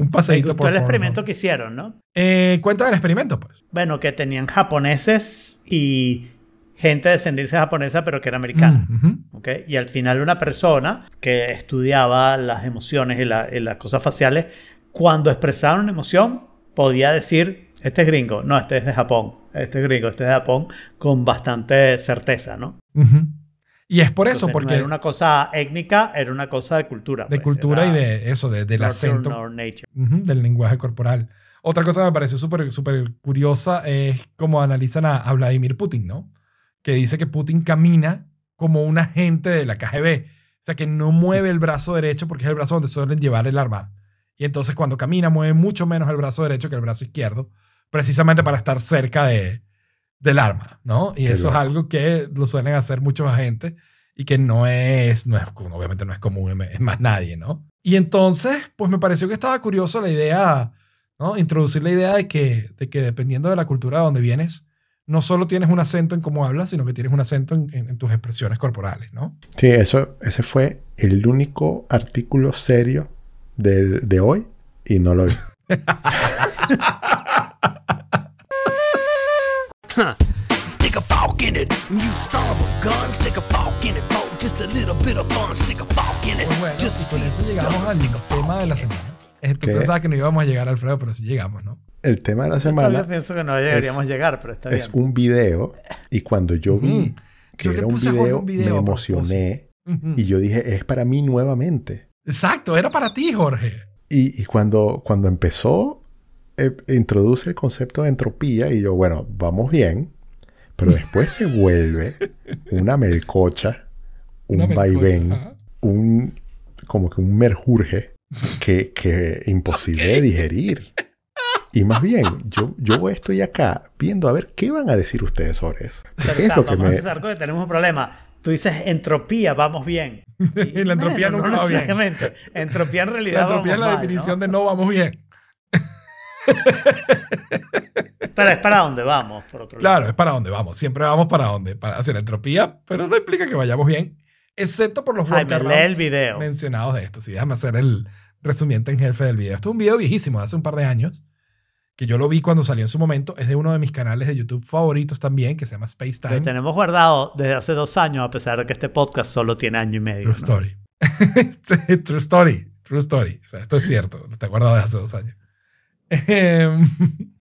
Un Me gustó por el experimento que hicieron, ¿no? Eh, cuenta del experimento, pues. Bueno, que tenían japoneses y gente de descendencia japonesa, pero que era americana. Mm, ujú. ¿ok? Y al final una persona que estudiaba las emociones y, la- y las cosas faciales, cuando expresaban una emoción, podía decir, este es gringo, no, este es de Japón, este es gringo, este es de Japón, con bastante certeza, ¿no? Ujú. Y es por eso, Entonces, porque No era una cosa étnica, era una cosa de cultura. de pues, cultura y de eso, de- del acento. Ujú, del lenguaje corporal. Otra cosa que me pareció súper súper curiosa es cómo analizan a, a Vladimir Putin, ¿no? Que dice que Putin camina como un agente de la KGB. O sea, que no mueve el brazo derecho porque es el brazo donde suelen llevar el arma. Y entonces cuando camina mueve mucho menos el brazo derecho que el brazo izquierdo, precisamente para estar cerca de, del arma, ¿no? Y Qué eso loco. es algo que lo suelen hacer muchos agentes y que no es, no es, obviamente no es común en más nadie, ¿no? Y entonces, pues me pareció que estaba curioso la idea, ¿no? Introducir la idea de que, de que dependiendo de la cultura de donde vienes, no solo tienes un acento en cómo hablas, sino que tienes un acento en, en- en tus expresiones corporales, ¿no? Sí, eso, ese fue el único artículo serio del- de hoy y no lo vi. *laughs* Stick a fork in it. You son of a gun. Stick a fork in it for just a little bit of fun. Stick a fork in it. Pues bueno, just y to con see eso what's llegamos done. al Stick a tema de la semana. Tú ¿Qué? pensabas que no íbamos a llegar, Alfredo, pero sí llegamos, ¿no? El tema de la semana pienso que no deberíamos es- llegar, pero está es bien. un video y cuando yo vi que Yo era un video, un video me a emocioné y yo dije, es para mí nuevamente. Exacto, era para ti, Jorge. Y, y cuando, cuando empezó, eh, introduce el concepto de entropía y yo, bueno, vamos bien, pero después se vuelve una melcocha, un Una melcocha, vaivén, ajá. un como que un merjurje que, que imposible de digerir. Y más bien, yo, yo estoy acá viendo a ver qué van a decir ustedes sobre eso. Pero, ¿Qué es lo que vamos a me... empezar con que tenemos un problema. Tú dices entropía, vamos bien. *laughs* Y la entropía nunca va bien. Entropía en realidad La entropía es vamos la mal, definición ¿no? de no vamos bien. *laughs* Pero es para dónde vamos, por otro Claro, lado. es para dónde vamos. Siempre vamos para dónde. Para hacer entropía, pero no implica que vayamos bien. Excepto por los el video. mencionados de esto. Sí, déjame hacer el resumiente en jefe del video. Esto es un video viejísimo, de hace un par de años, que yo lo vi cuando salió en su momento. Es de uno de mis canales de YouTube favoritos también, que se llama Space Lo Time. tenemos guardado desde hace dos años, a pesar de que este podcast solo tiene año y medio. True ¿no? Story. *laughs* True Story. True Story. O sea, esto es cierto. Está guardado de hace dos años. Em,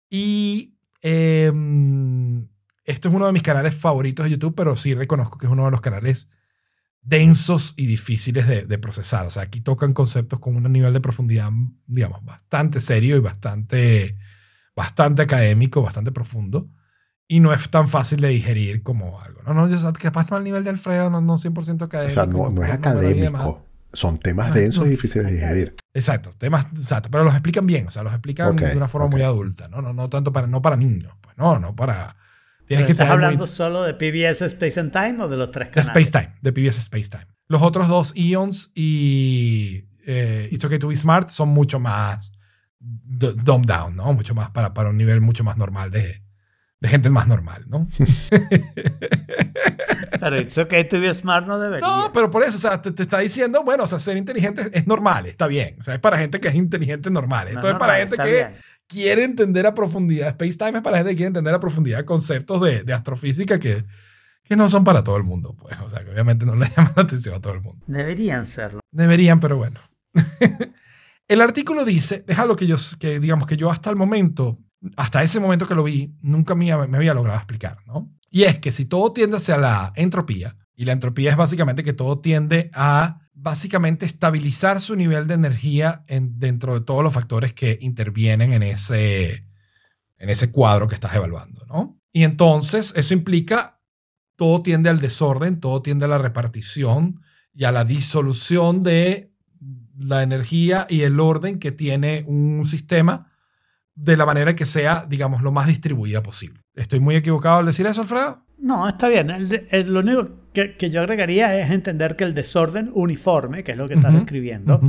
y em, esto es uno de mis canales favoritos de YouTube, pero sí reconozco que es uno de los canales densos y difíciles de, de procesar. O sea, aquí tocan conceptos con un nivel de profundidad, digamos, bastante serio y bastante, bastante académico, bastante profundo. Y no es tan fácil de digerir como algo. No, no, yo capaz no al nivel de Alfredo, no, no 100% O académico. sea, no, no es académico. Son temas densos y difíciles de digerir. Exacto, temas, exacto, pero los explican bien, o sea, los explican de una forma muy adulta, ¿no? No, no tanto para, no para niños, pues no, no para... Tienes ¿Pero que ¿Estás muy- hablando solo de PBS Space and Time o de los tres de canales? Space Time, de PBS Space Time. Los otros dos, Eons y eh, It's Okay to Be Smart, son mucho más dumbed down, ¿no? Mucho más para, para un nivel mucho más normal de, de gente más normal, ¿no? *laughs* Pero It's Okay to be smart no debería. No, pero por eso, o sea, te, te está diciendo, bueno, o sea, ser inteligente es normal, está bien. O sea, es para gente que es inteligente normal. No, Esto es para gente que bien. quiere entender a profundidad. Space Time es para gente que quiere entender a profundidad conceptos de, de astrofísica que, que no son para todo el mundo, pues. O sea, que obviamente no *laughs* le llaman la atención a todo el mundo. Deberían serlo. Deberían, pero bueno. *laughs* el artículo dice, déjalo que yo, que digamos que yo hasta el momento, hasta ese momento que lo vi, nunca me, había logrado explicar, ¿no? Y es que si todo tiende hacia la entropía, y la entropía es básicamente que todo tiende a básicamente estabilizar su nivel de energía en, dentro de todos los factores que intervienen en ese, en ese cuadro que estás evaluando, ¿no? Y entonces eso implica todo tiende al desorden, todo tiende a la repartición y a la disolución de la energía y el orden que tiene un sistema de la manera que sea, digamos, lo más distribuida posible. ¿Estoy muy equivocado al decir eso, Alfredo? No, está bien. El de- el- lo único que, que yo agregaría es entender que el desorden uniforme, que es lo que estás Ujú, describiendo,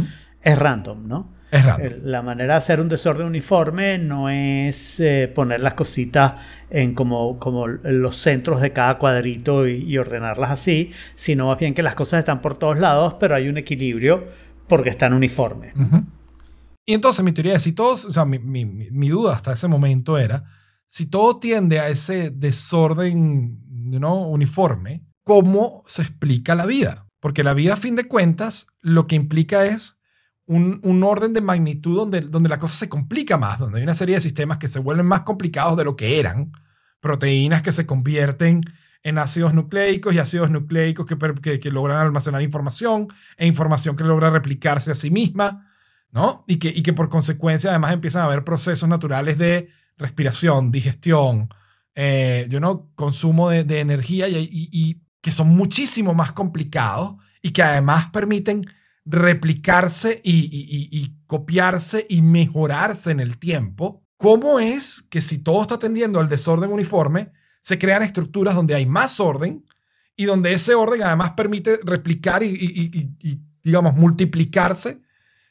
es random, ¿no? Es raro. El- La manera de hacer un desorden uniforme no es eh, poner las cositas en como, como los centros de cada cuadrito y, y ordenarlas así, sino más bien que las cosas están por todos lados, pero hay un equilibrio porque están uniformes. Ujú. Y entonces mi teoría es, si todos, o sea, mi, mi- mi- duda hasta ese momento era, si todo tiende a ese desorden ¿no? uniforme, ¿cómo se explica la vida? Porque la vida, a fin de cuentas, lo que implica es un, un orden de magnitud donde, donde la cosa se complica más, donde hay una serie de sistemas que se vuelven más complicados de lo que eran, proteínas que se convierten en ácidos nucleicos y ácidos nucleicos que- que logran almacenar información e información que logra replicarse a sí misma, ¿no? Y que, y que por consecuencia además empiezan a haber procesos naturales de respiración, digestión, eh, you know, consumo de, de energía y, que son muchísimo más complicados y que además permiten replicarse y, y- copiarse y mejorarse en el tiempo. ¿Cómo es que si todo está tendiendo al desorden uniforme, se crean estructuras donde hay más orden y donde ese orden además permite replicar y, digamos, multiplicarse,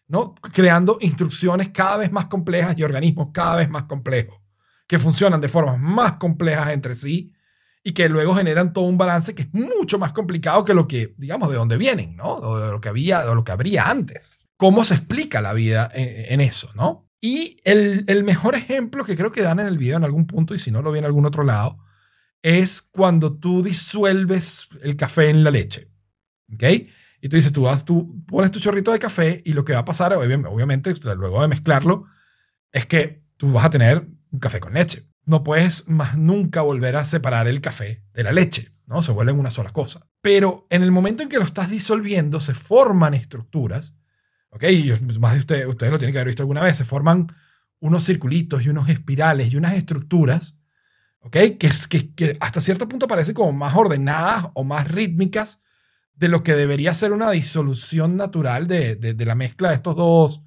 ¿no? Creando instrucciones cada vez más complejas y organismos cada vez más complejos, que funcionan de formas más complejas entre sí y que luego generan todo un balance que es mucho más complicado que lo que, digamos, de donde vienen, ¿no? O de lo que había, o lo que habría antes. ¿Cómo se explica la vida en, en eso, no? Y el, el mejor ejemplo que creo que dan en el video en algún punto, y si no lo vi en algún otro lado, es cuando tú disuelves el café en la leche. ¿Ok? Y tú dices, tú, vas, tú pones tu chorrito de café y lo que va a pasar, obvi- obviamente, luego de mezclarlo, es que tú vas a tener un café con leche. No puedes más nunca volver a separar el café de la leche, ¿no? Se vuelven una sola cosa. Pero en el momento en que lo estás disolviendo, se forman estructuras, ¿ok? Y más de ustedes, ustedes lo tienen que haber visto alguna vez, se forman unos circulitos y unos espirales y unas estructuras, ¿ok? Que, que, que hasta cierto punto parecen como más ordenadas o más rítmicas de lo que debería ser una disolución natural de, de- de la mezcla de estos dos,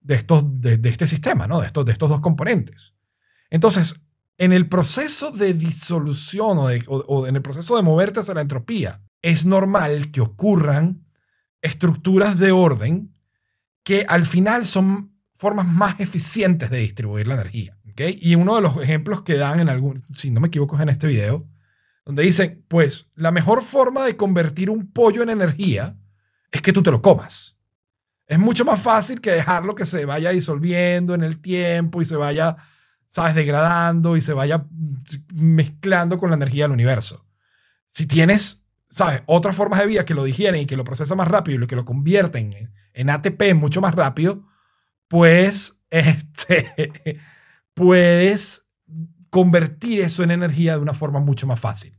de, estos, de, de este sistema, ¿no? De estos, de estos dos componentes. Entonces, en el proceso de disolución o, de- o- en el proceso de moverte hacia la entropía, es normal que ocurran estructuras de orden que al final son formas más eficientes de distribuir la energía. ¿ok? Y uno de los ejemplos que dan en algún, si no me equivoco, en este video, donde dicen, pues la mejor forma de convertir un pollo en energía es que tú te lo comas. Es mucho más fácil que dejarlo que se vaya disolviendo en el tiempo y se vaya, sabes, degradando y se vaya mm, mezclando con la energía del universo. Si tienes, sabes, otras formas de vida que lo digieren y que lo procesan más rápido y que lo convierten en, en ATP mucho más rápido, pues *laughs* este, puedes convertir eso en energía de una forma mucho más fácil.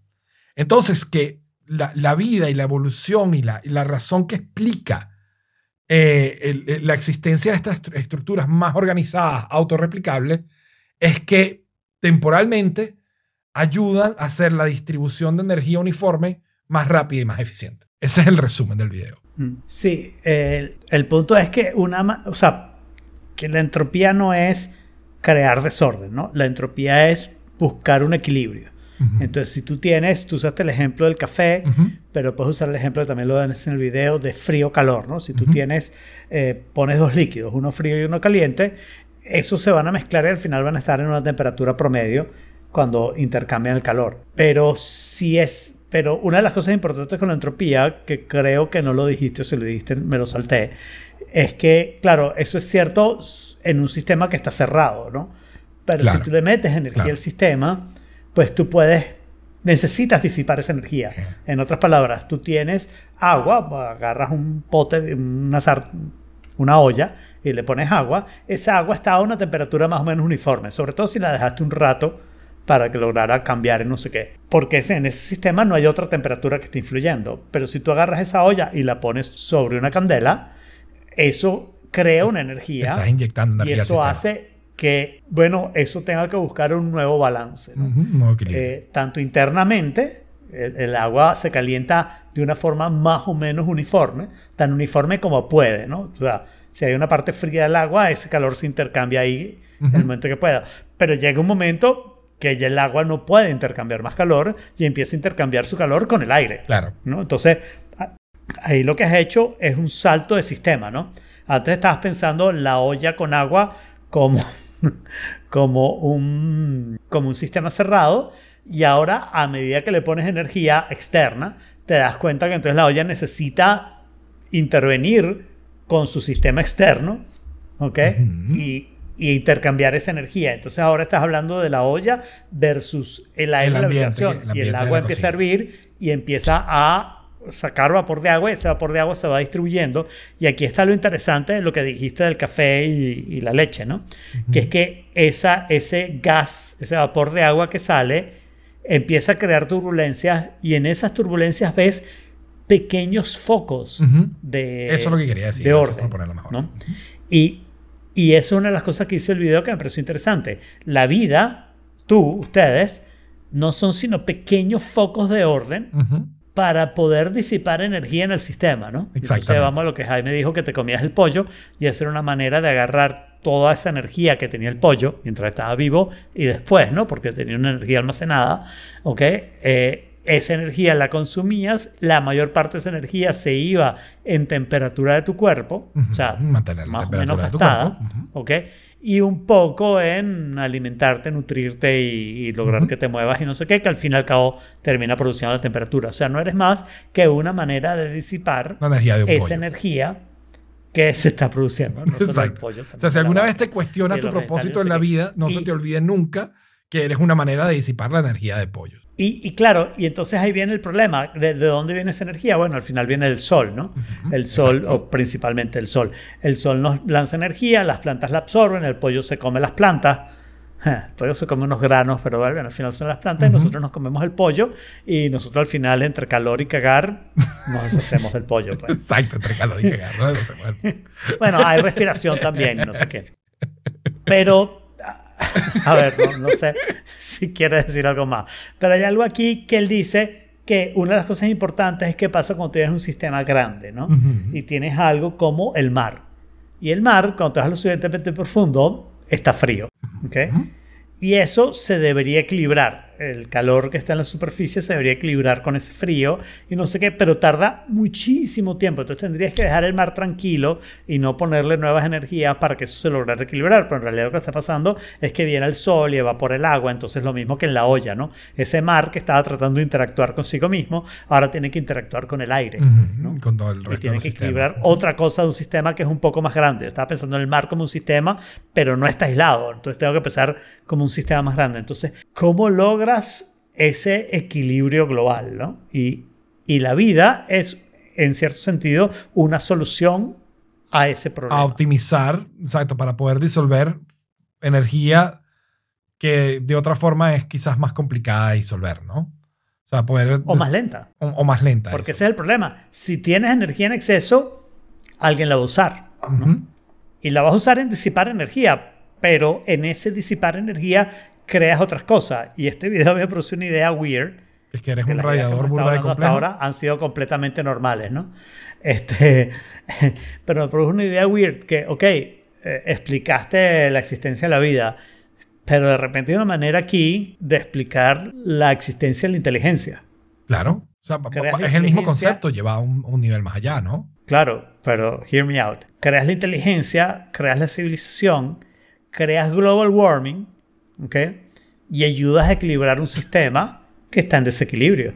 Entonces, que la, la vida y la evolución y la, la razón que explica eh, el- la existencia de estas estru- estructuras más organizadas, autorreplicables, es que temporalmente ayudan a hacer la distribución de energía uniforme más rápida y más eficiente. Ese es el resumen del video. Mm. Sí, el, el punto es que una, o sea, que la entropía no es crear desorden, ¿no? La entropía es buscar un equilibrio. Entonces, si tú tienes, tú usaste el ejemplo del café, Ujú. pero puedes usar el ejemplo, también lo ves en el video, de frío-calor, ¿no? Si tú tienes, eh, pones dos líquidos, uno frío y uno caliente, esos se van a mezclar y al final van a estar en una temperatura promedio cuando intercambian el calor. Pero si es, pero una de las cosas importantes con la entropía, que creo que no lo dijiste o si lo dijiste me lo salté, es que, claro, eso es cierto en un sistema que está cerrado, ¿no? Pero Claro, si tú le metes energía claro. al sistema, pues tú puedes, necesitas disipar esa energía. En otras palabras, tú tienes agua, agarras un pote, una, una olla y le pones agua, esa agua está a una temperatura más o menos uniforme, sobre todo si la dejaste un rato para que lograra cambiar en no sé qué. Porque en ese sistema no hay otra temperatura que esté influyendo. Pero si tú agarras esa olla y la pones sobre una candela, eso crea una energía. Estás inyectando y energía al eso hace que, bueno, eso tenga que buscar un nuevo balance. ¿no? Ujú, nuevo equilibrio. Eh, tanto internamente, el, el agua se calienta de una forma más o menos uniforme, tan uniforme como puede, ¿no? O sea, si hay una parte fría del agua, ese calor se intercambia ahí en el momento que pueda. Pero llega un momento que ya el agua no puede intercambiar más calor y empieza a intercambiar su calor con el aire. claro. ¿no? Entonces, ahí lo que has hecho es un salto de sistema, ¿no? Antes estabas pensando la olla con agua como, *laughs* como, un, como un sistema cerrado y ahora a medida que le pones energía externa, te das cuenta que entonces la olla necesita intervenir con su sistema externo, ¿ok? Ujú. y, y intercambiar esa energía. Entonces ahora estás hablando de la olla versus el aire El de la habitación. y el agua empieza a hervir y empieza a sacar vapor de agua y ese vapor de agua se va distribuyendo. Y aquí está lo interesante de lo que dijiste del café y, y la leche, ¿no? Que es que esa, ese gas, ese vapor de agua que sale, empieza a crear turbulencias y en esas turbulencias ves pequeños focos Ujú. de, Eso es lo que quería decir. de orden. por mejor. ¿no? Y, y eso es una de las cosas que hice el video que me pareció interesante. La vida, tú, ustedes, no son sino pequeños focos de orden Ujú. Para poder disipar energía en el sistema, ¿no? Entonces Exactamente. vamos a lo que Jaime dijo, que te comías el pollo y esa era una manera de agarrar toda esa energía que tenía el pollo mientras estaba vivo y después, ¿no? Porque tenía una energía almacenada, ¿ok? Eh, esa energía la consumías, la mayor parte de esa energía se iba en temperatura de tu cuerpo, o sea, Ujú, mantener la más o menos de tu gastada. ¿ok? Y un poco en alimentarte, nutrirte y, y lograr que te muevas y no sé qué, que al fin y al cabo termina produciendo la temperatura. O sea, no eres más que una manera de disipar energía de esa pollo. energía que se está produciendo. No Exacto. pollo, o sea, si alguna vez te cuestionas y tu propósito en la vida, no se te olvide nunca que eres una manera de disipar la energía de pollos. Y, y claro, y entonces ahí viene el problema. ¿De, de dónde viene esa energía? Bueno, al final viene el sol, ¿no? el sol, exacto. o principalmente el sol. El sol nos lanza energía, las plantas la absorben, el pollo se come las plantas. El pollo se come unos granos, pero bueno, al final son las plantas y nosotros nos comemos el pollo y nosotros al final entre calor y cagar nos deshacemos del pollo. pues. Exacto, entre calor y cagar, ¿no? Eso se mueve. Bueno, hay respiración también, no sé qué. *laughs* Pero, *laughs* a ver, no, no sé *laughs* si quiere decir algo más. Pero hay algo aquí que él dice que una de las cosas importantes es qué pasa cuando tienes un sistema grande, ¿no? Y tienes algo como el mar. Y el mar, cuando te vas lo suficientemente profundo, está frío, ¿ok? Y eso se debería equilibrar. El calor que está en la superficie se debería equilibrar con ese frío y no sé qué, pero tarda muchísimo tiempo. Entonces tendrías que dejar el mar tranquilo y no ponerle nuevas energías para que eso se lograra equilibrar. Pero en realidad lo que está pasando es que viene el sol y evapora el agua. Entonces lo mismo que en la olla, ¿no? Ese mar que estaba tratando de interactuar consigo mismo, ahora tiene que interactuar con el aire. Con todo el Y resto tiene del que sistema. equilibrar otra cosa de un sistema que es un poco más grande. Yo estaba pensando en el mar como un sistema, pero no está aislado. Entonces tengo que pensar como un sistema más grande. Entonces, ¿cómo logras ese equilibrio global? ¿no? Y, y la vida es, en cierto sentido, una solución a ese problema. A optimizar, exacto, para poder disolver energía que de otra forma es quizás más complicada de disolver, ¿no? O sea, poder... o más lenta. o, o más lenta. Porque eso. ese es el problema. Si tienes energía en exceso, alguien la va a usar. Y la vas a usar en disipar energía, pero en ese disipar energía creas otras cosas. Y este video *laughs* me produce una idea weird. Es que eres que un radiador burda de hablando hasta complejo. ahora han sido completamente normales, ¿no? Este, *laughs* pero me produce una idea weird que, ok, eh, explicaste la existencia de la vida, pero de repente hay una manera aquí de explicar la existencia de la inteligencia. Claro. O sea, es el mismo concepto llevado a un, un nivel más allá, ¿no? Claro, pero hear me out. Creas la inteligencia, creas la civilización, creas global warming, ¿ok? Y ayudas a equilibrar un sistema que está en desequilibrio.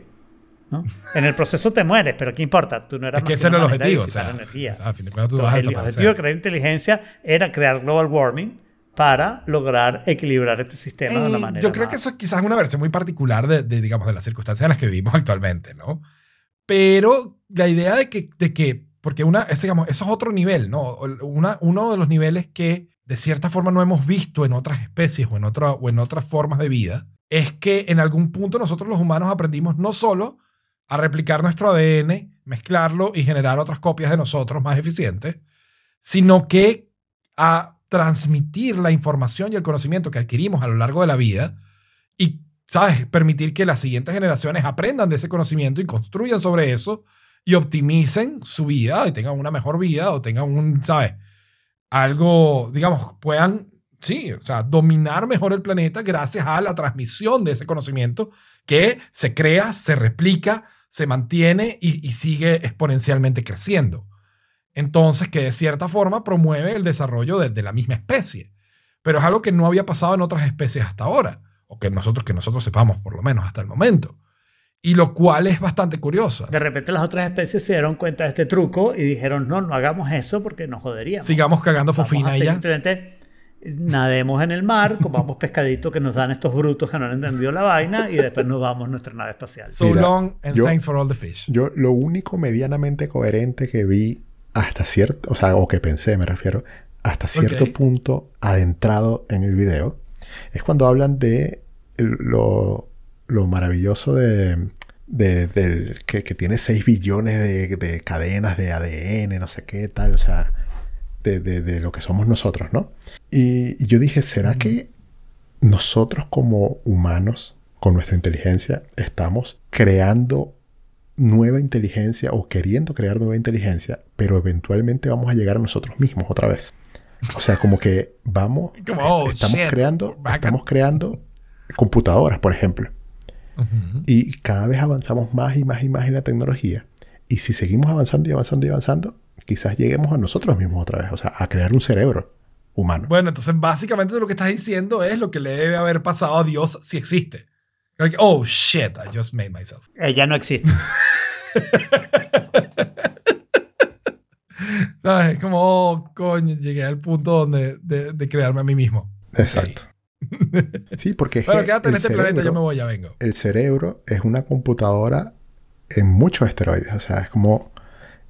¿no? En el proceso te mueres, pero ¿qué importa? Tú no eras Es que ese era el objetivo. O sea, energía. o sea, a fin de cuentas tú Entonces, vas a el objetivo de crear inteligencia era crear global warming para lograr equilibrar este sistema de una Eh, manera. Yo creo más- que eso es quizás una versión muy particular de, de, digamos, de las circunstancias en las que vivimos actualmente, ¿no? Pero la idea de que, de que porque una, es, digamos, eso es otro nivel, ¿no? Una, uno de los niveles que de cierta forma no hemos visto en otras especies o en, otras formas de vida, es que en algún punto nosotros los humanos aprendimos no solo a replicar nuestro ADN, mezclarlo y generar otras copias de nosotros más eficientes, sino que a transmitir la información y el conocimiento que adquirimos a lo largo de la vida y, ¿sabes?, permitir que las siguientes generaciones aprendan de ese conocimiento y construyan sobre eso y optimicen su vida y tengan una mejor vida o tengan un, ¿sabes?, algo, digamos, puedan, sí, o sea, dominar mejor el planeta gracias a la transmisión de ese conocimiento que se crea, se replica, se mantiene y, sigue exponencialmente creciendo. Entonces, que de cierta forma promueve el desarrollo de, de la misma especie. Pero es algo que no había pasado en otras especies hasta ahora, o que nosotros, que nosotros sepamos por lo menos hasta el momento. Y lo cual es bastante curioso. De repente las otras especies se dieron cuenta de este truco y dijeron, no, no hagamos eso porque nos joderíamos. Sigamos cagando Vamos a fofina y ya. Simplemente nademos en el mar, *laughs* comamos pescaditos que nos dan estos brutos que no han entendido la vaina y después nos vamos a nuestra nave espacial. So Mira, long and yo- thanks for all the fish. Yo lo único medianamente coherente que vi hasta cierto, o sea, o que pensé, me refiero, hasta cierto punto adentrado en el video, es cuando hablan de lo, lo maravilloso de, que, que tiene 6 billones de, de cadenas de ADN, no sé qué tal, o sea, de, lo que somos nosotros, ¿no? Y, y yo dije, ¿será que nosotros como humanos, con nuestra inteligencia, estamos creando nueva inteligencia o queriendo crear nueva inteligencia, pero eventualmente vamos a llegar a nosotros mismos otra vez. O sea, como que vamos, *laughs* Como, oh, estamos shit, creando, estamos creando computadoras, por ejemplo, Ujú. y cada vez avanzamos más y más y más en la tecnología. Y si seguimos avanzando y avanzando y avanzando, quizás lleguemos a nosotros mismos otra vez, o sea, a crear un cerebro humano. Bueno, entonces básicamente lo que estás diciendo es lo que le debe haber pasado a Dios si existe. Like, oh shit, I just made myself. Ella no existe. *laughs* ¿Sabes? Como, oh, coño, llegué al punto donde de, de crearme a mí mismo. Exacto. Sí, porque Bueno, quédate en el este planeta, yo cerebro- me voy, ya vengo. el cerebro es una computadora en muchos esteroides. O sea, es como...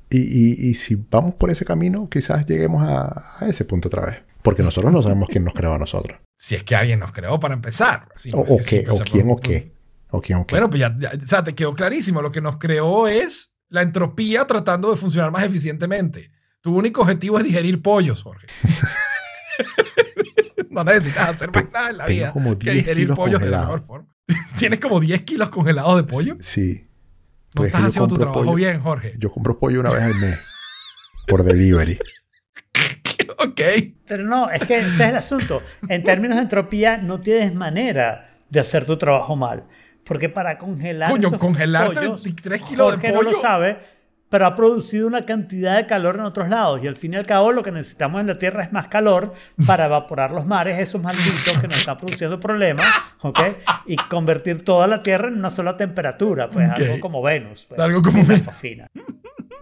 Y, y- y si vamos por ese camino, quizás lleguemos a, a ese punto otra vez. Porque nosotros no sabemos quién nos creó a nosotros. *laughs* Si es que alguien nos creó para empezar. Sí, O, o porque qué, siempre o quién o qué. O quién o qué. Bueno, pues ya, ya- o sea, te quedó clarísimo. Lo que nos creó es la entropía tratando de funcionar más eficientemente. Tu único objetivo es digerir pollos, Jorge. *laughs* no necesitas hacer más nada en la vida como que 10 digerir kilos pollos de la congelados. mejor forma. *laughs* ¿Tienes como 10 kilos congelados de pollo? sí. No Pues estás que haciendo tu trabajo pollo- bien, Jorge. Yo compro pollo una vez al mes. por delivery. *laughs* ok. Pero no, es que ese es el asunto. En términos de entropía, no tienes manera de hacer tu trabajo mal. Porque para congelar. Coño, esos congelar pollos, 33 kilos de Jorge no lo pollo. sabe, pero ha producido una cantidad de calor en otros lados. Y al fin y al cabo, lo que necesitamos en la Tierra es más calor para evaporar los mares, esos malditos que nos están produciendo problemas, ¿ok? Y convertir toda la Tierra en una sola temperatura, pues Ok. algo como Venus. pues, Algo como Venus. fafina.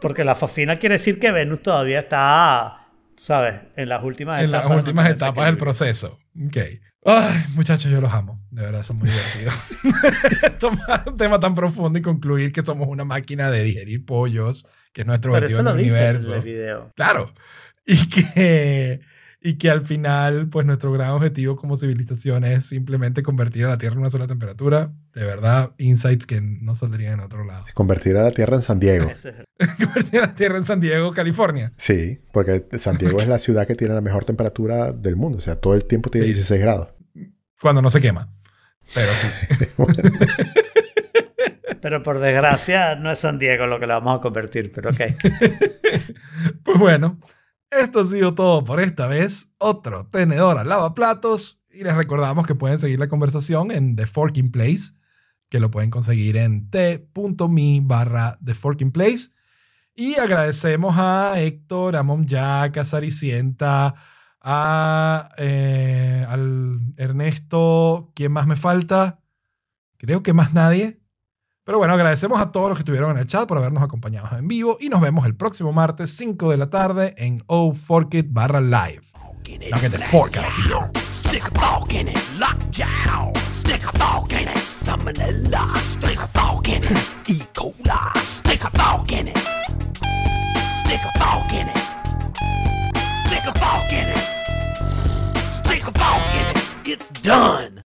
Porque la fafina quiere decir que Venus todavía está, ¿sabes? En las últimas En las etapas de últimas mantener ese etapas del proceso. Ok. Ay, muchachos, yo los amo. De verdad, son muy divertidos. *laughs* Tomar un tema tan profundo y concluir que somos una máquina de digerir pollos, que es nuestro Pero objetivo eso en lo el dice en universo. el video. Claro. Y que, y que al final, pues nuestro gran objetivo como civilización es simplemente convertir a la Tierra en una sola temperatura. De verdad, insights que no saldrían en otro lado. Convertir a la Tierra en San Diego. Es *laughs* Convertir a la Tierra en San Diego, California. Sí, porque San Diego es la ciudad que tiene la mejor temperatura del mundo. O sea, todo el tiempo tiene Sí. 16 grados. Cuando no se quema. Pero sí. *laughs* Pero por desgracia no es San Diego lo que la vamos a convertir, pero ok. *laughs* Pues bueno, esto ha sido todo por esta vez. Otro tenedor al lavaplatos. Y les recordamos que pueden seguir la conversación en The Forking Place, que lo pueden conseguir en t.me barra The Forking Place. Y agradecemos a Héctor, a Mom Jack, a Saricienta, a eh, al Ernesto, ¿quién más me falta? Creo que más nadie. Pero bueno, agradecemos a todos los que estuvieron en el chat por habernos acompañado en vivo y nos vemos el próximo martes 5 de la tarde en o Forkit barra live. Lo que te forca, Stick a fork in it, lockjaw. Stick a fork in it, salmonella. Stick a fork in it, E. coli. Stick a fork in it. Stick a fork in it. Stick a fork in it. it's done.